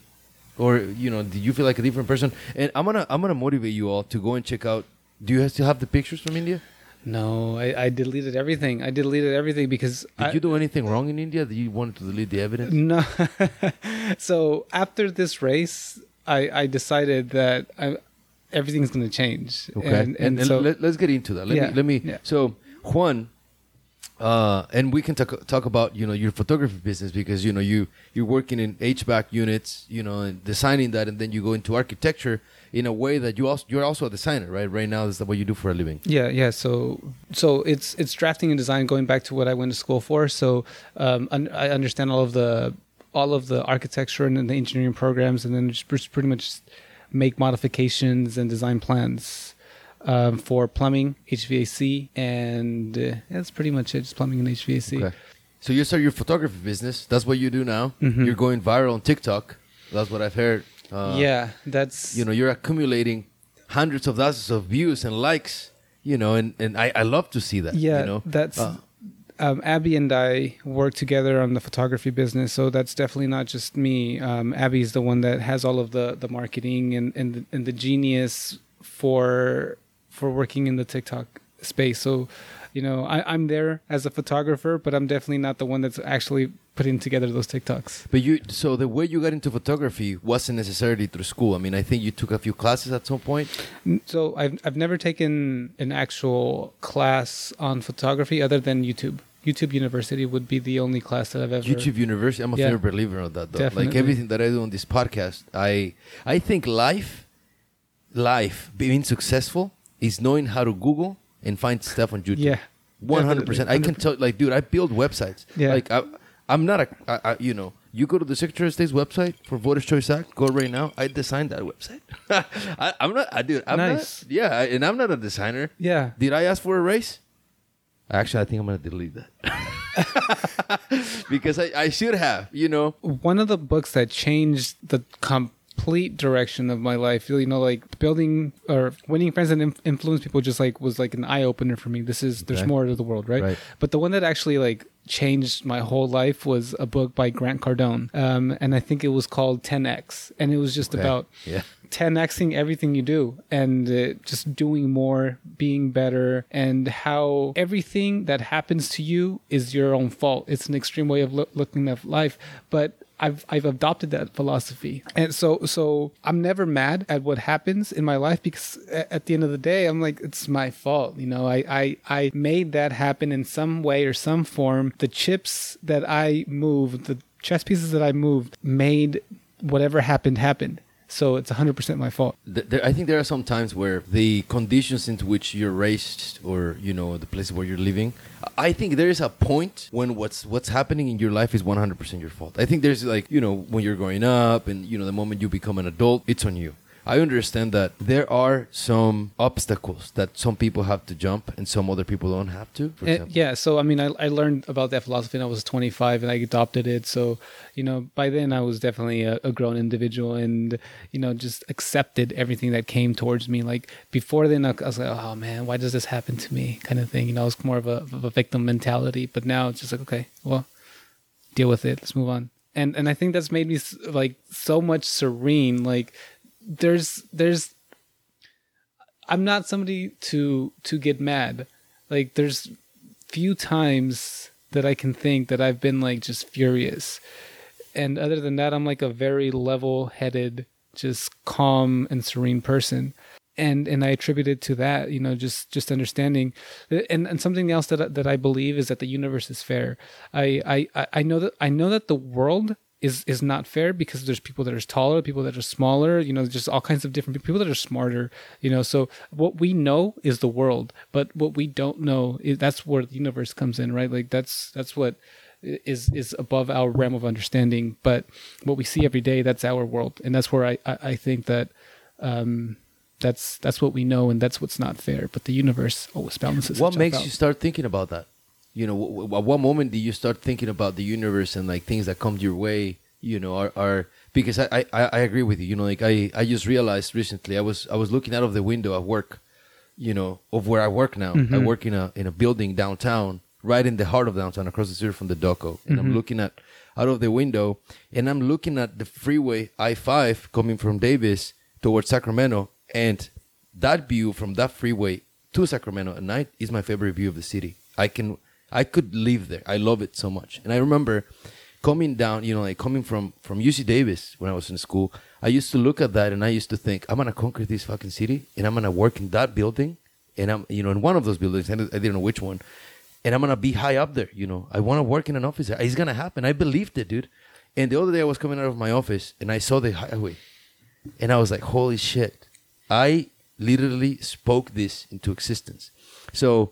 or you know, did you feel like a different person? And I'm gonna I'm gonna motivate you all to go and check out. Do you still have the pictures from India? No, I, I deleted everything. I deleted everything because Did I, you do anything wrong in India that you wanted to delete the evidence? no. so after this race, I I decided that I, everything's going to change. Okay. and, and, and so let, us get into that. Let Yeah, me let me. yeah. So Juan, uh, and we can talk talk about you know your photography business because you know you you're working in HVAC units, you know, and designing that, and then you go into architecture in a way that you also you're also a designer, right? Right now, is that what you do for a living? Yeah, yeah. So, so it's it's drafting and design. Going back to what I went to school for, so um, un- I understand all of the all of the architecture and the engineering programs, and then just, pretty much make modifications and design plans. um, for plumbing, HVAC, and uh, that's pretty much it. Just plumbing and HVAC. Okay. So you start your photography business. That's what you do now. Mhm. You're going viral on TikTok. That's what I've heard. Uh, yeah, that's You know, you're accumulating hundreds of thousands of views and likes. You know, and, and I, I love to see that. Yeah, You know, that's Uh, um, Abby and I work together on the photography business, so that's definitely not just me. Um, Abby's the one that has all of the the marketing and and the, and the genius for for working in the TikTok space. So, you know, I, I'm there as a photographer, but I'm definitely not the one that's actually putting together those TikToks. But you, so the way you got into photography wasn't necessarily through school. I mean, I think you took a few classes at some point. Mm, so I've I've never taken an actual class on photography other than YouTube. YouTube University would be the only class that I've ever. YouTube University. I'm a Yeah. firm believer of that. Though. Like everything that I do on this podcast, I I think life, life being successful is knowing how to Google and find stuff on YouTube. Yeah. One hundred percent. I can tell, like, dude, I build websites. Yeah. Like, I, I'm not a, I, I, you know, you go to the Secretary of State's website for Voters Choice Act. Go right now. I designed that website. I, I'm not, I dude. I'm Nice. not. Yeah, I- and I'm not a designer. Yeah. Did I ask for a raise? Actually, I think I'm gonna delete that because I, I should have. You know. one of the books that changed the complete direction of my life you know like building or winning friends and inf- influence people just like was like an eye-opener for me this is there's Okay. more to the world right? Right. but the one that actually like changed my whole life was a book by grant cardone um, and i think it was called 10x and it was just Okay. about Yeah. 10xing everything you do and uh, just doing more, being better, and how everything that happens to you is your own fault. It's an extreme way of loo- looking at life, but I've I've adopted that philosophy, and so so I'm never mad at what happens in my life because at the end of the day, I'm like it's my fault. You know, I I I made that happen in some way or some form. The chips that I moved, the chess pieces that I moved, made whatever happened happen. So it's 100% my fault. There, I think there are some times where the conditions into which you're raised, or you know, the place where you're living, I think there is a point when what's what's happening in your life is 100% your fault. I think there's like you know when you're growing up, and you know the moment you become an adult, it's on you. I understand that there are some obstacles that some people have to jump, and some other people don't have to. For Uh, example. yeah, so I mean, I, I learned about that philosophy when I was 25 and I adopted it. So, you know, by then I was definitely a, a grown individual and, you know, just accepted everything that came towards me. Like before then, I was like, oh man, why does this happen to me? Kind of thing. You know, it's more of a, of a victim mentality. But now it's just like, okay, well, deal with it. Let's move on. And and I think that's made me like so much serene. Like there's there's I'm not somebody to to get mad. Like there's few times that I can think that I've been like just furious. And other than that, I'm like a very level-headed, just calm and serene person. And and I attribute it to that, you know, just just understanding. And and something else that I- that I believe is that the universe is fair. I I- I know that I know that the world is is not fair because there's people that are taller, people that are smaller, you know, just all kinds of different people that are smarter, you know. So what we know is the world, but what we don't know is that's where the universe comes in, right? Like that's that's what is is above our realm of understanding. But what we see every day, that's our world, and that's where I I, I think that. Um, that's that's what we know, and that's what's not fair. But the universe always balances. what makes out. you start thinking about that you know w- w- at what moment do you start thinking about the universe and like things that come your way you know are, are because I, I i I agree with you you know like i i just realized recently i was i was looking out of the window at work you know of where i work now i Mhm. work in a in a building downtown right in the heart of downtown across the street from the doco and i'm Mhm. looking at out of the window and i'm looking at the freeway i5 coming from davis towards sacramento and that view from that freeway to Sacramento at night is my favorite view of the city. I can I could live there. I love it so much. And I remember coming down, you know, like coming from from UC Davis when I was in school, I used to look at that and I used to think, I'm gonna conquer this fucking city and I'm gonna work in that building and I'm you know in one of those buildings, I didn't I didn't know which one, and I'm gonna be high up there. You know, I want to work in an office. It's gonna happen. I believed it, dude. And the other day I was coming out of my office and I saw the highway, and I was like, holy shit! I literally spoke this into existence. So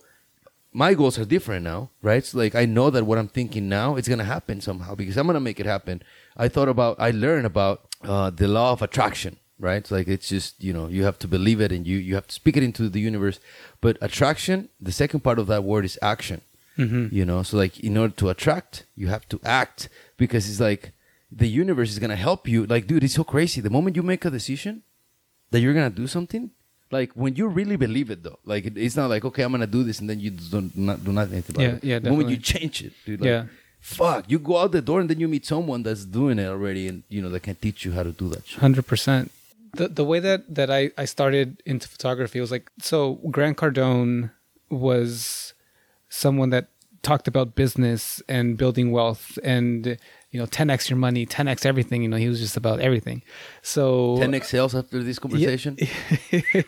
my goals are different now, right? So like I know that what I'm thinking now it's gonna happen somehow because I'm gonna make it happen. I thought about, I learned about uh, the law of attraction. right? It's like it's just you know you have to believe it and you you have to speak it into the universe. But attraction, the second part of that word is action. Mhm. You know, so like in order to attract, you have to act because it's like the universe is gonna help you. Like, dude, it's so crazy. The moment you make a decision that you're gonna do something, like when you really believe it, though, like it, it's not like okay, I'm gonna do this and then you don't not do nothing about Yeah, it. yeah, The moment you change it, dude. Like, Yeah. Fuck, you go out the door and then you meet someone that's doing it already, and you know that can teach you how to do that shit. Hundred percent. The the way that that I I started into photography was like so. Grant Cardone was someone that talked about business and building wealth and you know 10x your money 10x everything you know he was just about everything. So 10x sales after this conversation?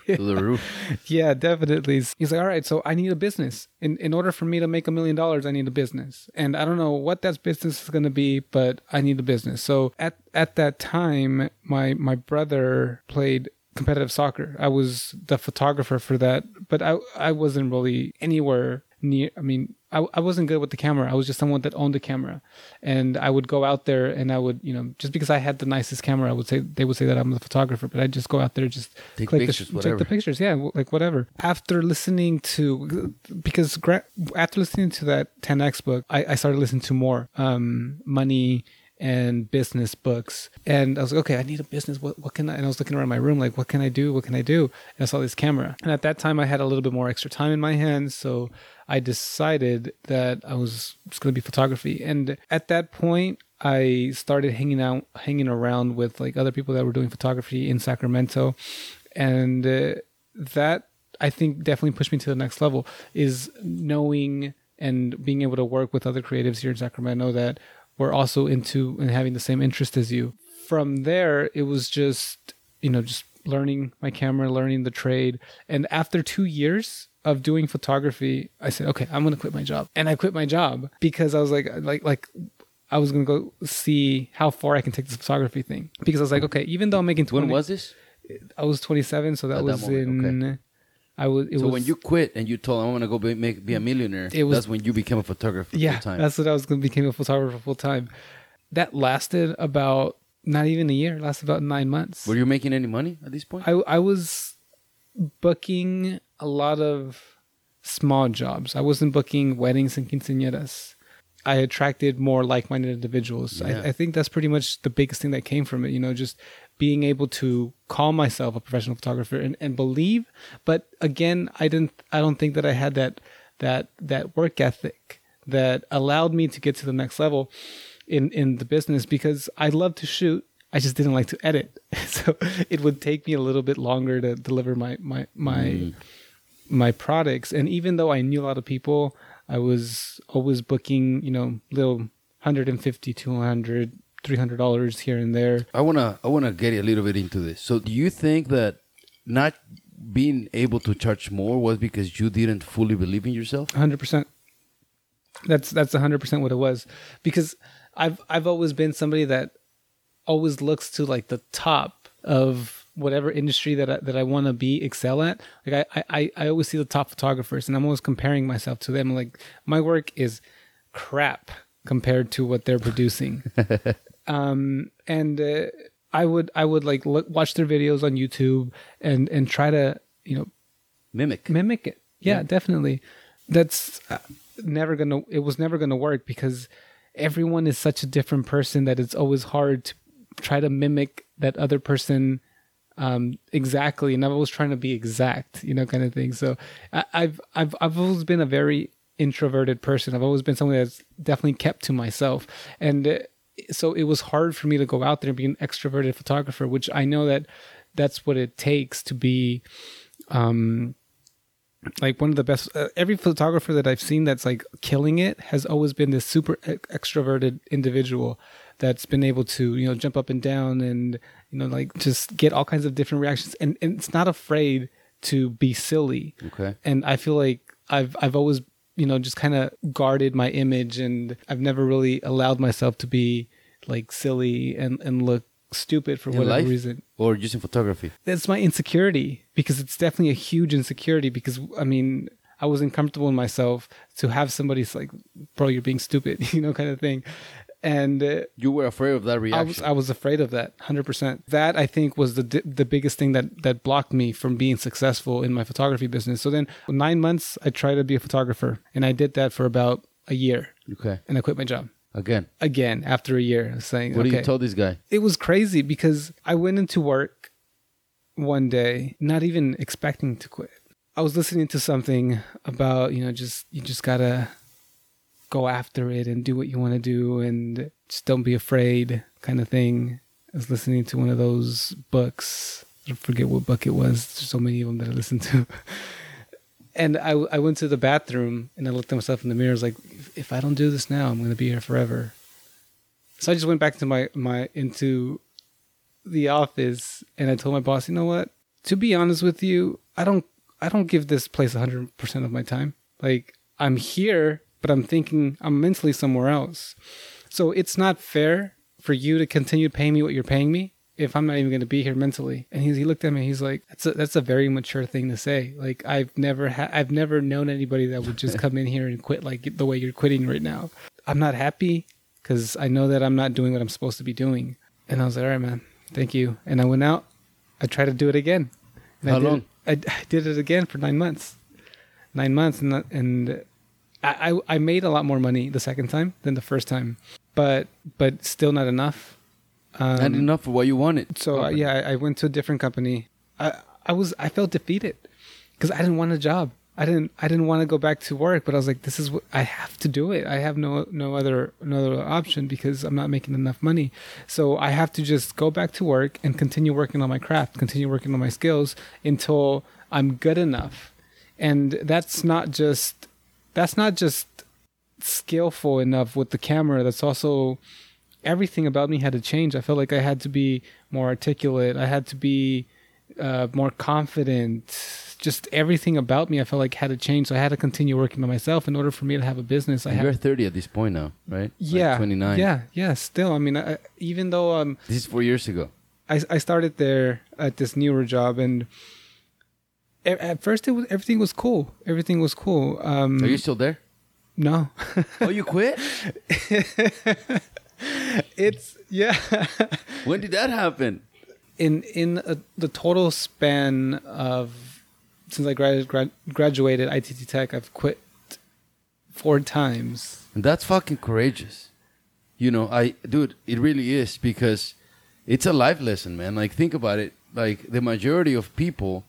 To the roof. yeah definitely. He's like all right so i need a business. In in order for me to make a million dollars i need a business. And i don't know what that business is going to be but i need a business. So at at that time my my brother played competitive soccer. I was the photographer for that but i i wasn't really anywhere near i mean I, I wasn't good with the camera. I was just someone that owned the camera. And i would go out there and i would you know just because i had the nicest camera i would say they would say that i'm the photographer but i'd just go out there just Take click pictures, the, whatever. take the pictures. Yeah like whatever. After listening to because gra- after listening to that 10x book i, I started listening to more um, money and business books. And i was like okay i need a business. What, what can i and i was looking around my room like what can i do? What can i do? And i saw this camera. And at that time i had a little bit more extra time in my hands. So i decided that i was just going to be photography. And at that point i started hanging out hanging around with like other people that were doing photography in sacramento. And uh, that i think definitely pushed me to the next level is knowing and being able to work with other creatives here in sacramento that were also into and having the same interest as you from there it was just you know just learning my camera learning the trade and after two years of doing photography i said okay i'm gonna quit my job and i quit my job because i was like like like I was gonna go see how far I can take this photography thing because I was like, okay, even though I'm making 20, When was this? I was 27, so that At that was moment, in. I was. It so was, when you quit and you told I'm gonna go be, make, be a millionaire, It was- that's when you became a photographer yeah, full time. that's what I was gonna became a photographer full time. That lasted about not even a year. It lasted about nine months. Were you making any money at this point? I I was booking a lot of small jobs. I wasn't booking weddings and quinceañeras. I attracted more like-minded individuals. Yeah. I, I think that's pretty much the biggest thing that came from it. You know, just being able to call myself a professional photographer and, and believe. But again, I didn't. I don't think that I had that that that work ethic that allowed me to get to the next level in in the business because I love to shoot. I just didn't like to edit, so it would take me a little bit longer to deliver my my my mm. my products. And even though I knew a lot of people, I was always booking, you know, little 150, 200, 300 dollars here and there. I wanna I wanna get a little bit into this. So do you think that not being able to charge more was because you didn't fully believe in yourself? 100%. That's that's 100% what it was because I've I've always been somebody that always looks to like the top of whatever industry that I, that I want to be excel at. Like I, I I always see the top photographers and I'm always comparing myself to them. Like my work is crap compared to what they're producing. um and uh, I would I would like look, watch their videos on YouTube and and try to, you know, Mimic. mimic it. Yeah, Yeah. definitely. That's uh, never gonna. It was never gonna work because everyone is such a different person that it's always hard to try to mimic that other person um, exactly. And I was trying to be exact, you know, kind of thing. So I, I've I've I've always been a very introverted person. I've always been someone that's definitely kept to myself, and uh, so it was hard for me to go out there and be an extroverted photographer, which I know that that's what it takes to be um like one of the best uh, every photographer that i've seen that's like killing it has always been this super extroverted individual that's been able to you know jump up and down and you know like just get all kinds of different reactions and, and it's not afraid to be silly Okay. and i feel like i've i've always you know just kind of guarded my image and i've never really allowed myself to be like silly and and look stupid for In whatever life? reason Or just in photography? that's my insecurity because it's definitely a huge insecurity because I mean I wasn't comfortable in myself to have somebody's like bro you're being stupid you know kind of thing and uh, You were afraid of that I reaction. was I was afraid of that, hundred percent. That I think was the the biggest thing that that blocked me from being successful in my photography business. So then, nine months, I tried to be a photographer, and I did that for about a year, okay. and I quit my job Again, again after a year. Saying, what okay. do you tell this guy? it was crazy because I went into work one day not even expecting to quit. I was listening to something about, you know, just you just got to go after it and do what you want to do and just don't be afraid kind of thing. I was listening to one of those books. I forget what book it was. There's so many of them that I listened to. and I, I went to the bathroom and I looked at myself in the mirror. I was like, if, I don't do this now, I'm going to be here forever. So I just went back to my, my, into the office and I told my boss, you know what? To be honest with you, I don't, I don't give this place 100% of my time. Like I'm here, but I'm thinking I'm mentally somewhere else. So it's not fair for you to continue paying me what you're paying me if I'm not even going to be here mentally. And he, he looked at me. And he's like, that's a, that's a very mature thing to say. Like I've never had, I've never known anybody that would just come in here and quit like the way you're quitting right now. I'm not happy because I know that I'm not doing what I'm supposed to be doing. And I was like, all right, man, thank you. And I went out. I tried to do it again. And I How did it- long? I, I did it again for nine months. Nine months, and and I, I I made a lot more money the second time than the first time, but but still not enough. Um, Not enough for what you wanted. so uh, yeah, I, I went to a different company. I I was I felt defeated because I didn't want a job. I didn't I didn't want to go back to work, but I was like, this is what I have to do it. I have no no other no other option because I'm not making enough money. So I have to just go back to work and continue working on my craft, continue working on my skills until I'm good enough. And that's not just that's not just skillful enough with the camera. That's also everything about me had to change. I felt like I had to be more articulate. I had to be uh, more confident. Just everything about me, I felt like had to change. So I had to continue working on myself in order for me to have a business. I You're had, 30 at this point now, right? Like yeah, 29. yeah, yeah. Still, I mean, I, even though um, This is four years ago. I I started there at this newer job, and at first it was everything was cool. Everything was cool. Um, Are you still there? no, Oh, you quit? it's yeah. when did that happen? in in a, the total span of since I grad, grad, graduated ITT Tech, I've quit four times. And that's fucking courageous. You know, I, dude, it really is because it's a life lesson, man. Like, think about it. Like, the majority of people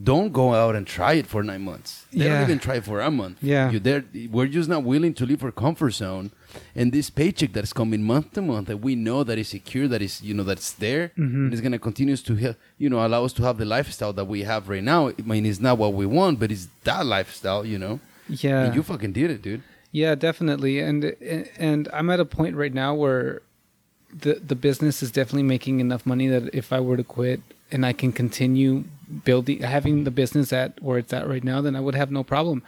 don't go out and try it for nine months. They Yeah. don't even try for a month. Yeah. you there. We're just not willing to leave our comfort zone. And this paycheck that's coming month to month, that we know that is secure, that is you know that's there, Mm-hmm. and is gonna continue to you know allow us to have the lifestyle that we have right now. I mean, it's not what we want, but it's that lifestyle, you know. Yeah, And you fucking did it, dude. yeah, definitely. And and I'm at a point right now where the the business is definitely making enough money that if I were to quit and I can continue building having the business at where it's at right now, then I would have no problem.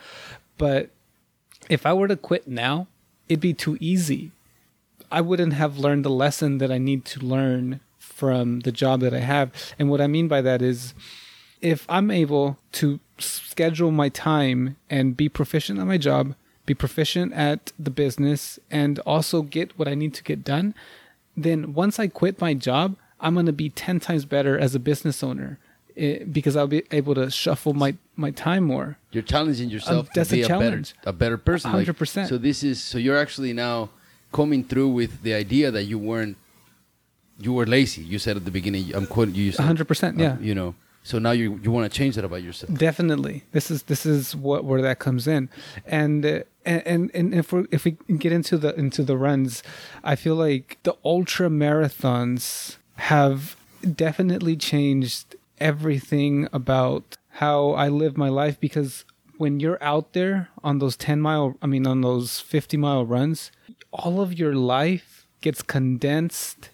But if I were to quit now, it'd be too easy. I wouldn't have learned the lesson that I need to learn from the job that I have. And what I mean by that is if I'm able to schedule my time and be proficient at my job, be proficient at the business, and also get what I need to get done, then once I quit my job, I'm going to be 10 times better as a business owner eh, because I'll be able to shuffle my, my time more. You're challenging yourself Um, that's to a be a, better, challenge. a better person. 100%. so this is so you're actually now coming through with the idea that you weren't you were lazy. You said at the beginning. I'm quoting you. you said, 100%, yeah. um, you know. So now you you want to change that about yourself. Definitely, this is this is what where that comes in, and uh, and and if we if we get into the into the runs, I feel like the ultra marathons have definitely changed everything about how I live my life because when you're out there on those 10 mile I mean on those 50 mile runs all of your life gets condensed.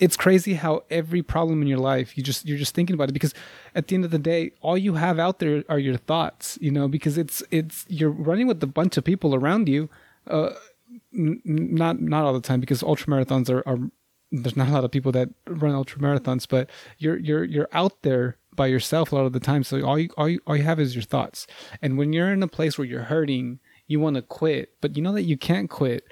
It's crazy how every problem in your life you just you're just thinking about it because at the end of the day all you have out there are your thoughts you know because it's it's you're running with a bunch of people around you uh n- not not all the time because ultra marathons are, are there's not a lot of people that run ultra marathons but you're you're you're out there by yourself a lot of the time so all you all you, all you have is your thoughts and when you're in a place where you're hurting you want to quit but you know that you can't quit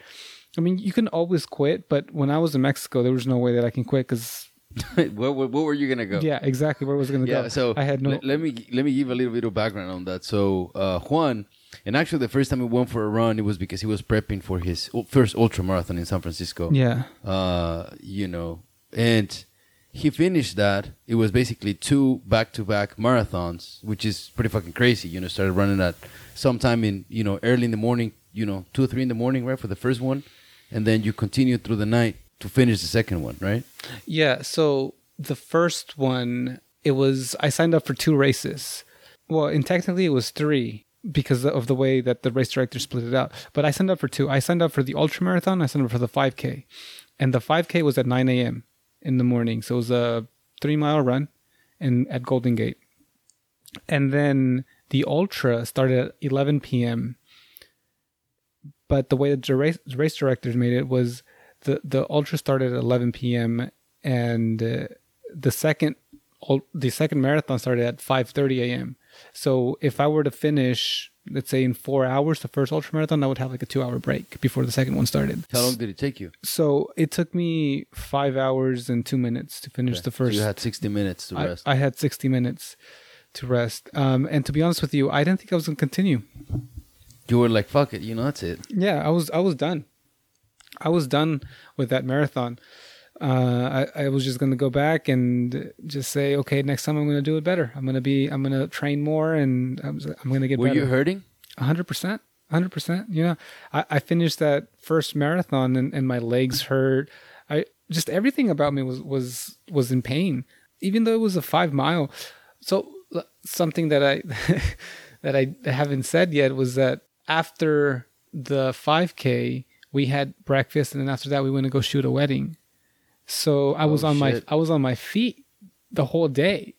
I mean, you can always quit, but when I was in Mexico, there was no way that I can quit because where, where, where were you gonna go? yeah, exactly where was I going to Yeah, go. so I had no. let, let me let me give a little bit of background on that. So uh, Juan, and actually the first time he went for a run, it was because he was prepping for his first ultra marathon in San Francisco. yeah, Uh, you know, and he finished that. It was basically two back to back marathons, which is pretty fucking crazy. You know, started running at sometime in you know early in the morning. You know, two or three in the morning, right, for the first one, and then you continue through the night to finish the second one, right? yeah. So the first one, it was I signed up for two races. Well, and technically it was three because of the way that the race director split it out. But I signed up for two. I signed up for the ultra marathon. I signed up for the 5K, and the 5K was at 9 a.m. in the morning. So it was a three mile run, in at Golden Gate, and then the ultra started at 11 p.m. But the way the race, race directors made it was the the ultra started at 11 p.m. and uh, the second the second marathon started at 5:30 a.m. So if I were to finish, let's say in four hours, the first ultra marathon, I would have like a two-hour break before the second one started. How long did it take you? So it took me five hours and two minutes to finish the So first. you had sixty minutes to I, rest. I had 60 minutes to rest. Um, and to be honest with you, I didn't think I was gonna continue. you were like, "Fuck it," you know, that's it. Yeah, I was I was done. I was done with that marathon. Uh, I, I was just gonna go back and just say, okay, next time I'm gonna do it better. I'm gonna be I'm gonna train more and I'm, I'm gonna get Were better. you hurting? hundred percent, hundred percent. You know, I, I finished that first marathon and, and my legs hurt. I just everything about me was was was in pain, even though it was a five mile. So something that I that I haven't said yet was that after the five k, we had breakfast, and then after that, we went to go shoot a wedding. So I was Oh, on my. I was on my feet the whole day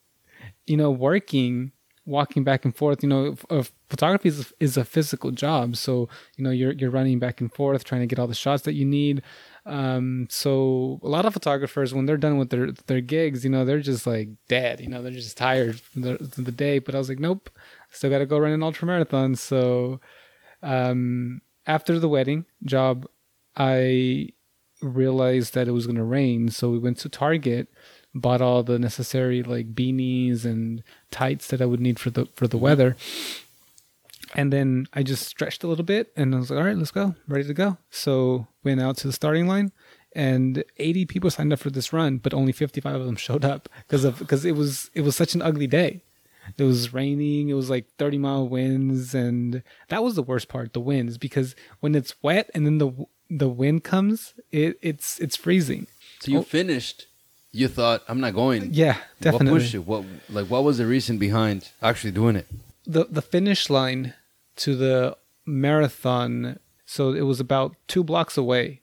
you know, working, walking back and forth. You know, uh, photography is, is a physical job, so you know you're you're running back and forth, trying to get all the shots that you need. Um, so a lot of photographers, when they're done with their their gigs, you know, they're just like dead. You know, they're just tired from the, from the day. But I was like, nope, still got to go run an ultra marathon. So um, after the wedding job, I realized that it was going to rain, so we went to Target, bought all the necessary like beanies and tights that I would need for the for the mm-hmm. weather. And then I just stretched a little bit and I was like, all right, let's go. Ready to go. So went out to the starting line and 80 people signed up for this run, but only 55 of them showed up because of because it was it was such an ugly day. It was raining, it was like 30 mile winds and that was the worst part, the winds because when it's wet and then the the wind comes, it it's it's freezing. So you Oh. finished. You thought, "I'm not going." Yeah, definitely. What pushed you? What like what was the reason behind actually doing it? the the finish line to the marathon so it was about two blocks away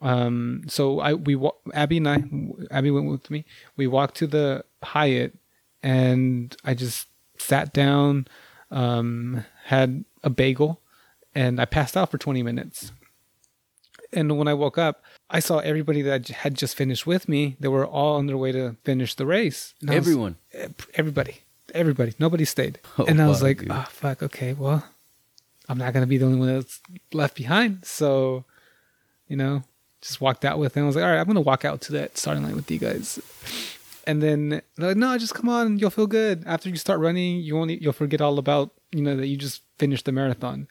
um so i we abby and i abby went with me we walked to the hyatt and i just sat down um had a bagel and i passed out for 20 minutes and when i woke up i saw everybody that had just finished with me they were all on their way to finish the race And I was- Everyone. Eh, everybody, everybody, nobody stayed. Oh, and I was like, dude. oh, fuck, okay, well, I'm not going to be the only one that's left behind. So, you know, just walked out with him. I was like, all right, I'm going to walk out to that starting line with you guys. And then they're like, no, just come on. You'll feel good. After you start running, you won't, you'll forget all about, you know, that you just finished the marathon.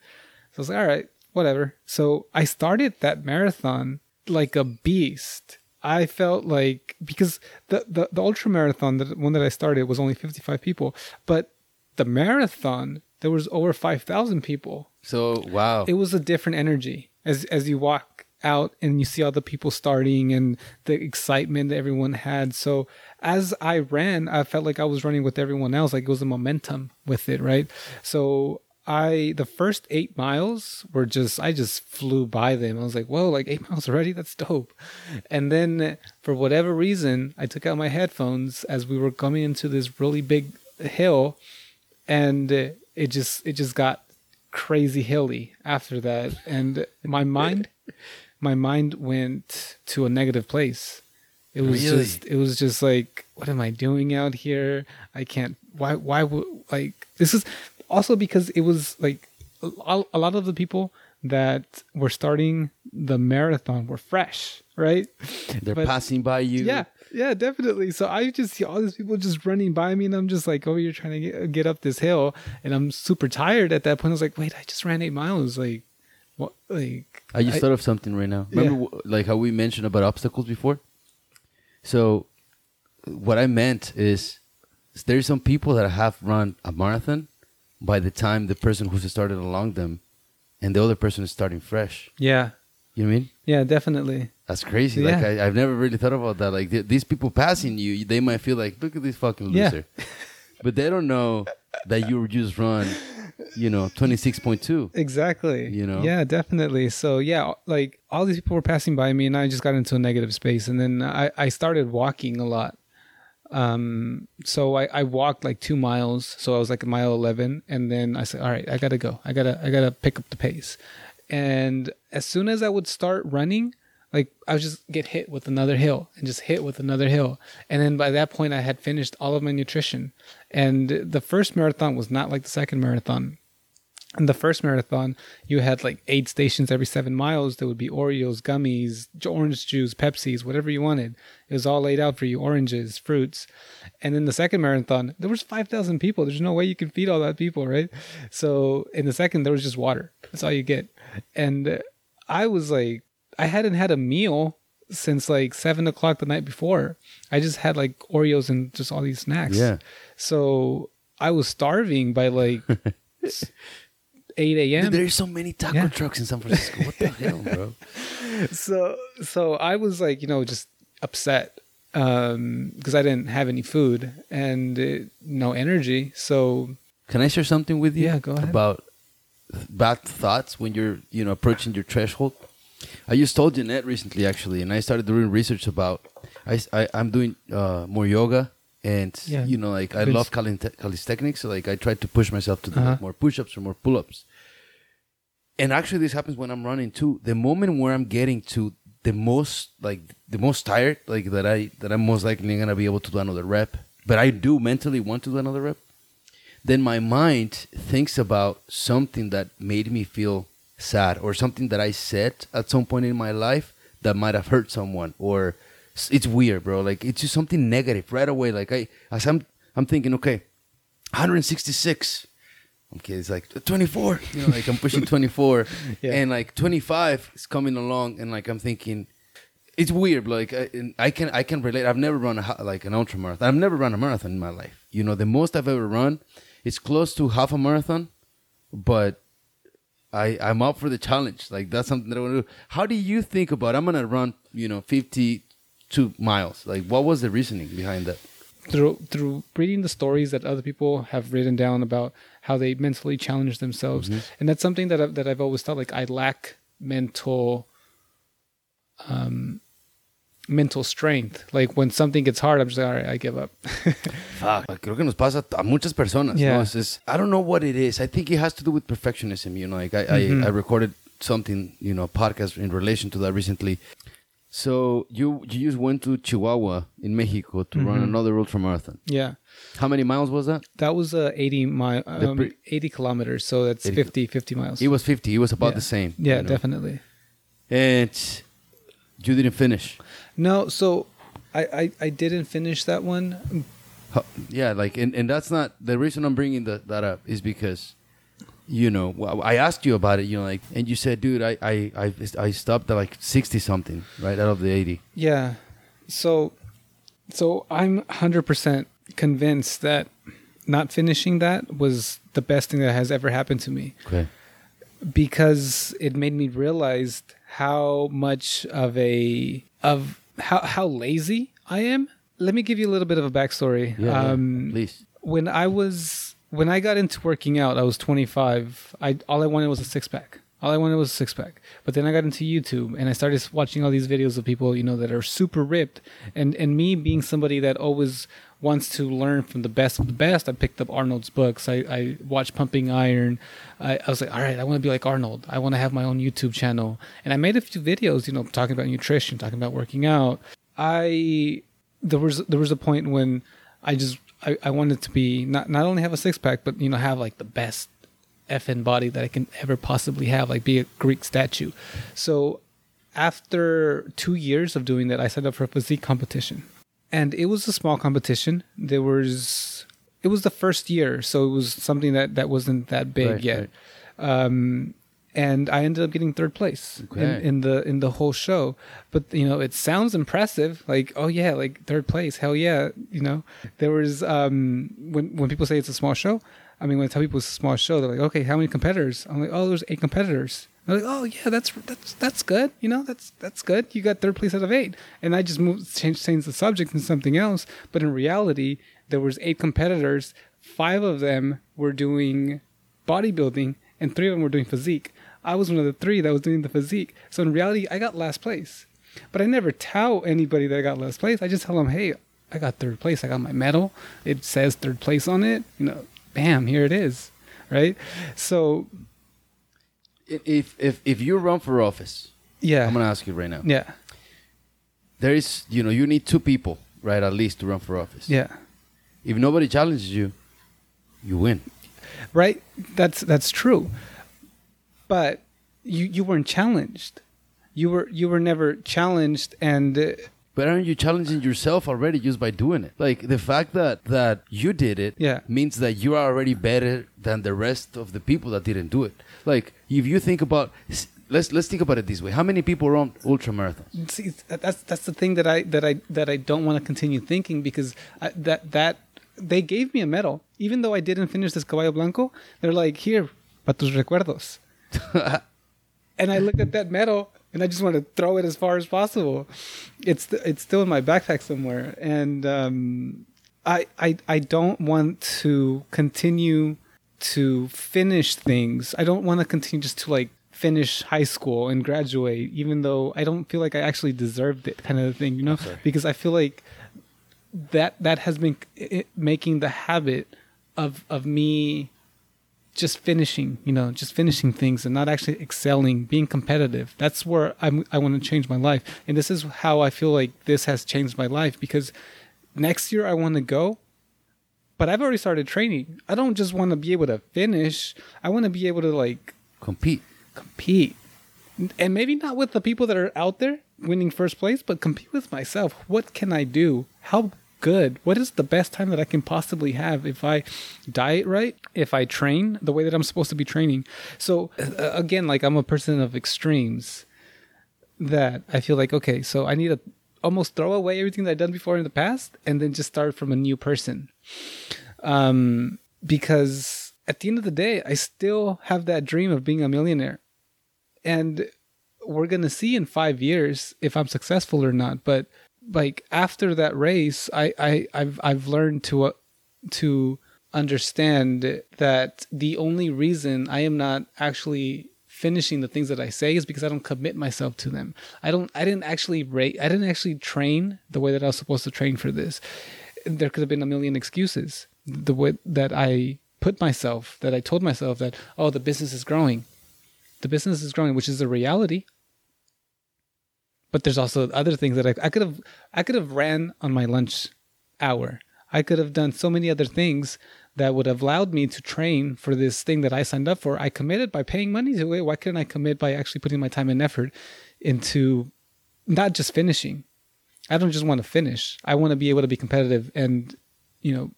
So I was like, all right, whatever. So I started that marathon like a beast. I felt like because the the, the ultra marathon, the one that I started, was only 55 people, but the marathon there was over 5,000 people. So wow. It was a different energy as as you walk out and you see all the people starting and the excitement that everyone had. So as I ran, I felt like I was running with everyone else. Like it was a momentum with it, right? So I the first eight miles were just I just flew by them. I was like, whoa, like eight miles already? That's dope. And then for whatever reason, I took out my headphones as we were coming into this really big hill, and it just it just got crazy hilly after that, and my mind my mind went to a negative place. It was Really? just it was just like what am I doing out here? I can't why why would like this is also because it was like a, lot of the people that were starting the marathon were fresh, right? They're But- passing by you. Yeah, yeah, definitely. So I just see all these people just running by me, and I'm just like, oh, you're trying to get, get up this hill, and I'm super tired at that point. I was like, wait, I just ran eight miles. Like, what? Like, I just thought of something right now. Remember, Yeah. like how we mentioned about obstacles before? So, what I meant is, there's some people that have run a marathon by the time the person who's started along them, and the other person is starting fresh. yeah, You know what I mean? yeah, definitely. That's crazy. Like Yeah. I, I've never really thought about that. Like th- these people passing you, they might feel like, look at this fucking Yeah. loser, but they don't know that you just run, you know, twenty six point two. Exactly. You know? Yeah, definitely. So yeah, like all these people were passing by me, and I just got into a negative space, and then I I started walking a lot. Um, so I I walked like two miles, so I was like a mile eleven, and then I said, all right, I gotta go, I gotta I gotta pick up the pace, and as soon as I would start running. Like I would just get hit with another hill and just hit with another hill, and then by that point I had finished all of my nutrition, and the first marathon was not like the second marathon in the first marathon, you had like eight stations every seven miles. There would be Oreos, gummies, orange juice, Pepsis, whatever you wanted. It was all laid out for you, oranges, fruits. And in the second marathon, there was 5,000 people. There's no way you can feed all that people, right? So in the second, there was just water. That's all you get. And uh, I was like, I hadn't had a meal since like seven o'clock the night before. I just had like Oreos and just all these snacks. Yeah. So I was starving by like 8 a.m. There's so many taco Yeah. trucks in San Francisco. What the hell, bro? so so I was like, you know, just upset um because I didn't have any food and uh, no energy. So Can I share something with you? Yeah, go ahead. About bad thoughts when you're, you know, approaching your threshold. I just told Jeanette recently, actually, and I started doing research about. I, I am doing uh, more yoga, and Yeah. you know, like I Good. love calist- calisthenics. So like I try to push myself to do Uh-huh. more push-ups or more pull-ups. And actually, this happens when I'm running too. The moment where I'm getting to the most, like the most tired, like that I that I'm most likely gonna be able to do another rep, but I do mentally want to do another rep then my mind thinks about something that made me feel sad or something that I said at some point in my life that might have hurt someone or it's weird, bro. Like it's just something negative right away. Like I, as I'm, I'm thinking, okay, 166. Okay, it's like 24. You know, like I'm pushing 24, Yeah. and like 25 is coming along, and like I'm thinking, it's weird. Like I, and I can I can relate. I've never run a, like an ultra marathon. I've never run a marathon in my life. You know, the most I've ever run is close to half a marathon, but I I'm up for the challenge. Like that's something that I want to do. How do you think about? I'm gonna run. You know, 52 miles. Like, what was the reasoning behind that? through through reading the stories that other people have written down about how they mentally challenge themselves, and that's something that I've, that I've always felt like I lack mental um mental strength. Like when something gets hard, I'm just like, all right, I give up. Fuck. Creo que nos pasa a muchas personas. Yeah. No? It's I don't know what it is. I think it has to do with perfectionism. You know, like I, Mhm. I, I recorded something, you know, podcast in relation to that recently. So you you just went to Chihuahua in Mexico to run Mhm. another ultra marathon. yeah. How many miles was that? That was uh, 80 mile, um, pre- 80 kilometers. So that's 80 50, 50 miles. It was 50. It was about Yeah. the same. yeah, you know. definitely. And you didn't finish. No, so I, I, I didn't finish that one. Yeah, like, and, and that's not the reason I'm bringing that, that up is because, you know, I asked you about it, you know, like, and you said, dude, I, I, I, I stopped at like 60 something, right, out of the 80. Yeah. So so I'm 100% convinced that not finishing that was the best thing that has ever happened to me Okay. because it made me realize how much of a of how how lazy I am. Let me give you a little bit of a backstory. Yeah, yeah. um, please. when I was when I got into working out, I was 25. I all I wanted was a six pack. All I wanted was a six pack. But then I got into YouTube and I started watching all these videos of people, you know, that are super ripped. And and me being somebody that always wants to learn from the best of the best, I picked up Arnold's books. I, I watched Pumping Iron. I, I was like, all right, I want to be like Arnold. I want to have my own YouTube channel. And I made a few videos, you know, talking about nutrition, talking about working out. I there was there was a point when I just I, I wanted to be not not only have a six pack, but you know have like the best effing body that I can ever possibly have, like be a Greek statue. So after two years of doing that, I signed up for a physique competition, and it was a small competition. There was it was the first year, so it was something that that wasn't that big Right, yet. right. Um, and I ended up getting third place in, Okay. in the in the whole show. But you know, it sounds impressive. Like, oh yeah, like third place, hell yeah. You know, there was um when when people say it's a small show. I mean, when I tell people it's a small show, they're like, okay, how many competitors? I'm like, oh, there's eight competitors. They're like, oh yeah, that's that's that's good. You know, that's that's good. You got third place out of eight. And I just moved changed changed the subject and something else. But in reality, there was eight competitors. Five of them were doing bodybuilding, and three of them were doing physique. I was one of the three that was doing the physique. So in reality, I got last place. But I never tell anybody that I got last place. I just tell them, hey, I got third place. I got my medal. It says third place on it. You know, bam, here it is. Right? So, If if if you run for office, yeah. I'm gonna ask you right now. yeah. There is, you know, you need two people, right, at least to run for office. Yeah. If nobody challenges you, you win. Right? That's that's true. But you you weren't challenged. You were you were never challenged and uh, But aren't you challenging yourself already just by doing it? Like the fact that that you did it Yeah. means that you are already better than the rest of the people that didn't do it. Like if you think about let's let's think about it this way. How many people run ultra marathons? See, that's that's the thing that I that I that I don't want to continue thinking because I, that that they gave me a medal even though I didn't finish this caballo blanco. They're like, here, para tus recuerdos. and I looked at that medal and I just want to throw it as far as possible. It's it's still in my backpack somewhere, and um, I I I don't want to continue to finish things. I don't want to continue just to like finish high school and graduate, even though I don't feel like I actually deserved it, kind of thing, you know? Because I feel like that that has been it, making the habit of of me just finishing, you know, just finishing things and not actually excelling, being competitive. That's where I'm, I want to change my life. And this is how I feel like this has changed my life because next year I want to go, but I've already started training. I don't just want to be able to finish. I want to be able to like Compete. compete. And maybe not with the people that are out there winning first place, but compete with myself. What can I do? How good? What is the best time that I can possibly have if I diet right, if I train the way that I'm supposed to be training? So, uh, again, like I'm a person of extremes that I feel like, okay, so I need to almost throw away everything that I've done before in the past and then just start from a new person. Um, because at the end of the day, I still have that dream of being a millionaire. And we're going to see in five years if I'm successful or not. But like after that race, I, I, I've, I've learned to, uh, to understand that the only reason I am not actually finishing the things that I say is because I don't commit myself to them. I don't I didn't actually rate I didn't actually train the way that I was supposed to train for this. There could have been a million excuses. The way that I put myself, that I told myself that, oh, the business is growing. The business is growing, which is a reality. But there's also other things that I, I could have I could have ran on my lunch hour. I could have done so many other things that would have allowed me to train for this thing that I signed up for. I committed by paying money to it. Why couldn't I commit by actually putting my time and effort into not just finishing? I don't just want to finish. I want to be able to be competitive and, you know,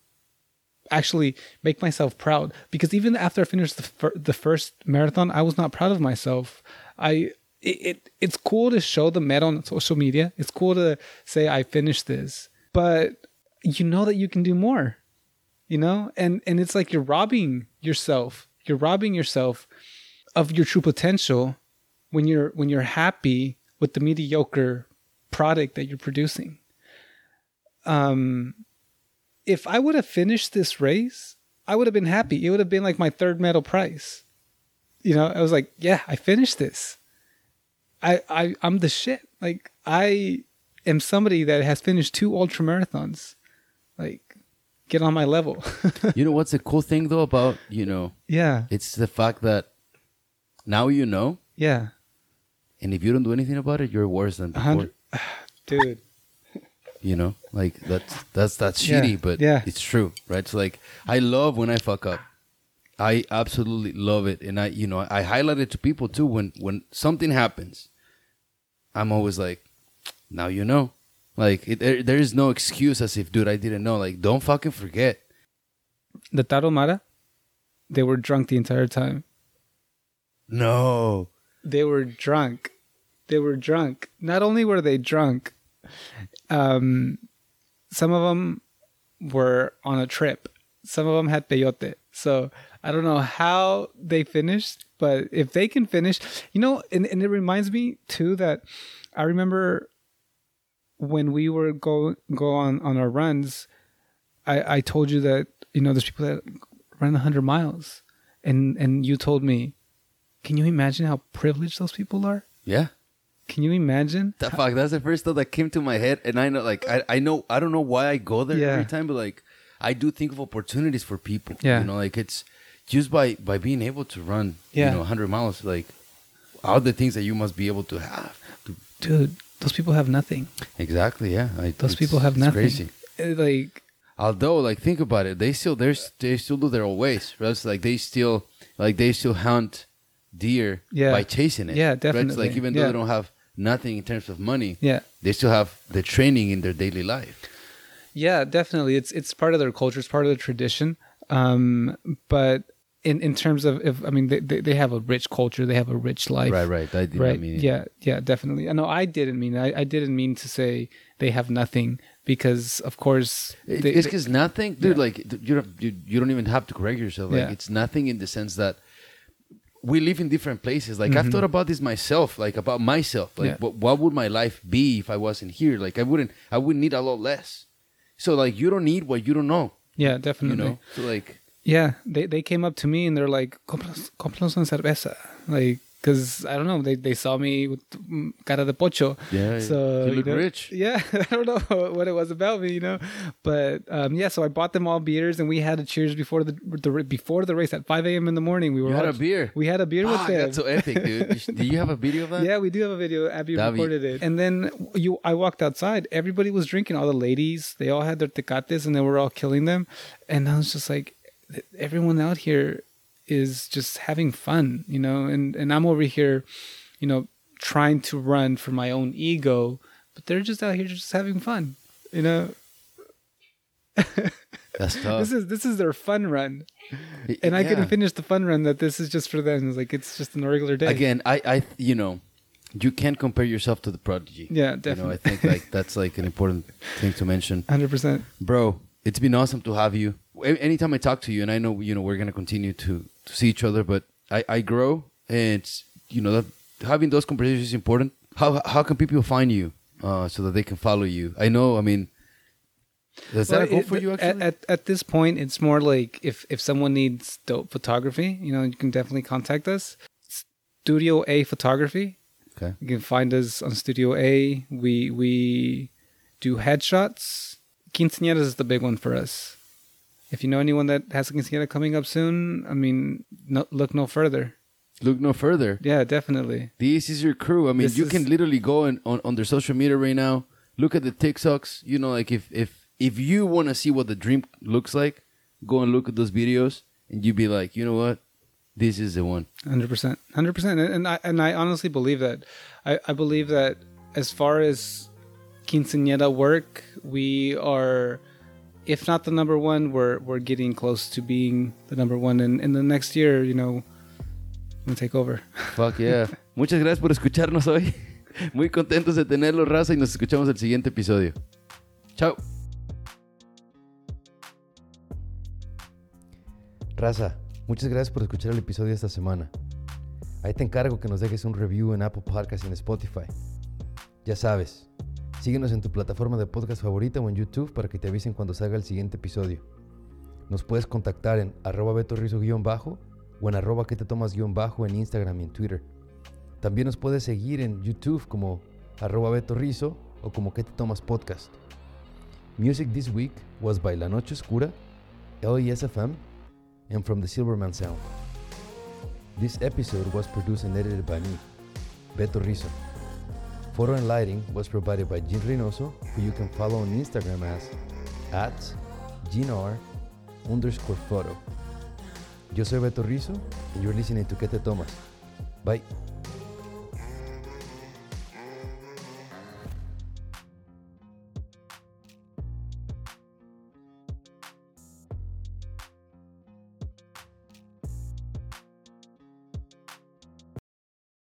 actually make myself proud. Because even after I finished the, fir- the first marathon, I was not proud of myself. I it, it it's cool to show the medal on social media. It's cool to say I finished this, but you know that you can do more you know? And and it's like you're robbing yourself. You're robbing yourself of your true potential when you're when you're happy with the mediocre product that you're producing. Um if i would have finished this race i would have been happy. It would have been like my third medal prize. You know i was like yeah i finished this i i i'm the shit like i am somebody that has finished two ultra marathons like get on my level you know what's the cool thing though about you know yeah it's the fact that now you know, yeah and if you don't do anything about it, you're worse than before. dude You know, like that's that's that's Yeah, shitty, but yeah. it's true, right? So like, I love when I fuck up. I absolutely love it, and I you know I highlight it to people too when when something happens. I'm always like, now you know. Like it, there, there is no excuse as if, dude, I didn't know. Like, don't fucking forget. The Tarahumara, they were drunk the entire time. No. They were drunk. They were drunk. Not only were they drunk, um, some of them were on a trip. Some of them had peyote. So I don't know how they finished, but if they can finish, you know, and, and it reminds me too that I remember when we were go go on on our runs, I I told you that you know there's people that run 100 miles, and and you told me, can you imagine how privileged those people are? Yeah. Can you imagine? The fuck, that's the first thought that came to my head, and I know, like, I, I know, I don't know why I go there Yeah. every time, but like, I do think of opportunities for people. Yeah. you know, like it's just by by being able to run, Yeah. you know, 100 miles, like, all the things that you must be able to have. To, Dude, those people have nothing. exactly, yeah. I, Those people have it's nothing. Crazy. Uh, Like Although, like, think about it, they still there's they still do their own ways. Right? It's like they still like they still hunt deer Yeah. by chasing it. Yeah, Right? Definitely. like even though Yeah. they don't have nothing in terms of money, yeah. they still have the training in their daily life. Yeah, definitely. It's it's part of their culture. It's part of their tradition. Um, but in in terms of if I mean they, they have a rich culture. They have a rich life. Right, right. I did right. mean yeah, yeah, definitely. I know. I didn't mean. I, I didn't mean to say they have nothing because of course they- it's because nothing, dude. Yeah. Like you don't, you, you don't even have to correct yourself. Like Yeah. it's nothing in the sense that we live in different places. Like I've thought about this myself, like about myself. Like Mm-hmm. Yeah. what, what would my life be if I wasn't here? Like I wouldn't, I would need a lot less. So like you don't need what you don't know. yeah, definitely. You know. So like Yeah, they they came up to me and they're like, "Cómpranos, cómpranos una cerveza," like because I don't know, they they saw me with mm, cara de pocho. Yeah, so you look know, rich. Yeah, I don't know what it was about me, you know, but um, yeah. So I bought them all beers and we had a cheers before the, the before the race at 5 a.m. in the morning. We were You had a beer? We had a beer with ah, them. that's so epic, dude. You Do you have a video of that? Yeah, we do have a video. Abby That'd be- recorded it. And then you, I walked outside. Everybody was drinking. All the ladies, they all had their tecates, and they were all killing them. And I was just like, everyone out here is just having fun, you know. And and I'm over here, you know, trying to run for my own ego, but they're just out here just having fun, you know. That's tough. This is this is their fun run, and I couldn't. Finish the fun run. That this is just for them. It's like it's just a regular day. Again, I, I, you know, you can't compare yourself to the prodigy. Yeah, You know, definitely. I think like that's like an important thing to mention. Hundred percent. Bro, it's been awesome to have you. Anytime I talk to you, and I know you know we're gonna continue to to see each other, but I I grow, and you know that having those conversations is important. How how can people find you uh, so that they can follow you? I know. I mean, that a Well, goal it- for you? at- Actually, At, at this point, it's more like if if someone needs dope photography, you know, you can definitely contact us. Studio A Photography. okay. You can find us on Studio A. We we do headshots. Quinceañeras is the big one for us. If you know anyone that has a quinceañera coming up soon, I mean, no, look no further. Look no further. Yeah, definitely. This is your crew. I mean, This you is- can literally go on, on on their social media right now. Look at the TikToks. You know, like if if if you want to see what the dream looks like, go and look at those videos, and you'd be like, you know what, this is the one. Hundred percent, hundred percent, and I and I honestly believe that. I, I believe that as far as quinceañera work, we are, if not the number one, we're we're getting close to being the number one. And in the next year, you know, I'm gonna take over. Fuck yeah. Muchas gracias por escucharnos hoy. Muy contentos de tenerlo, raza, y nos escuchamos el siguiente episodio. Chao. Raza, muchas gracias por escuchar el episodio esta semana. Ahí te encargo que nos dejes un review en Apple Podcast y en Spotify. Ya sabes, síguenos en tu plataforma de podcast favorita o en YouTube para que te avisen cuando salga el siguiente episodio. Nos puedes contactar en arroba betorrizo-bajo o en arroba que te tomas guion bajo en Instagram y en Twitter. También nos puedes seguir en YouTube como arroba betorrizo o como que te tomas podcast. Music this week was by La Noche Oscura, LESFM, and from the Silverman Sound. This episode was produced and edited by me, Beto Rizzo. Photo and lighting was provided by Jean Reynoso, who you can follow on Instagram as at GeneR underscore photo. Yo soy Beto Rizzo, and you're listening to Que Te Tomas. Bye.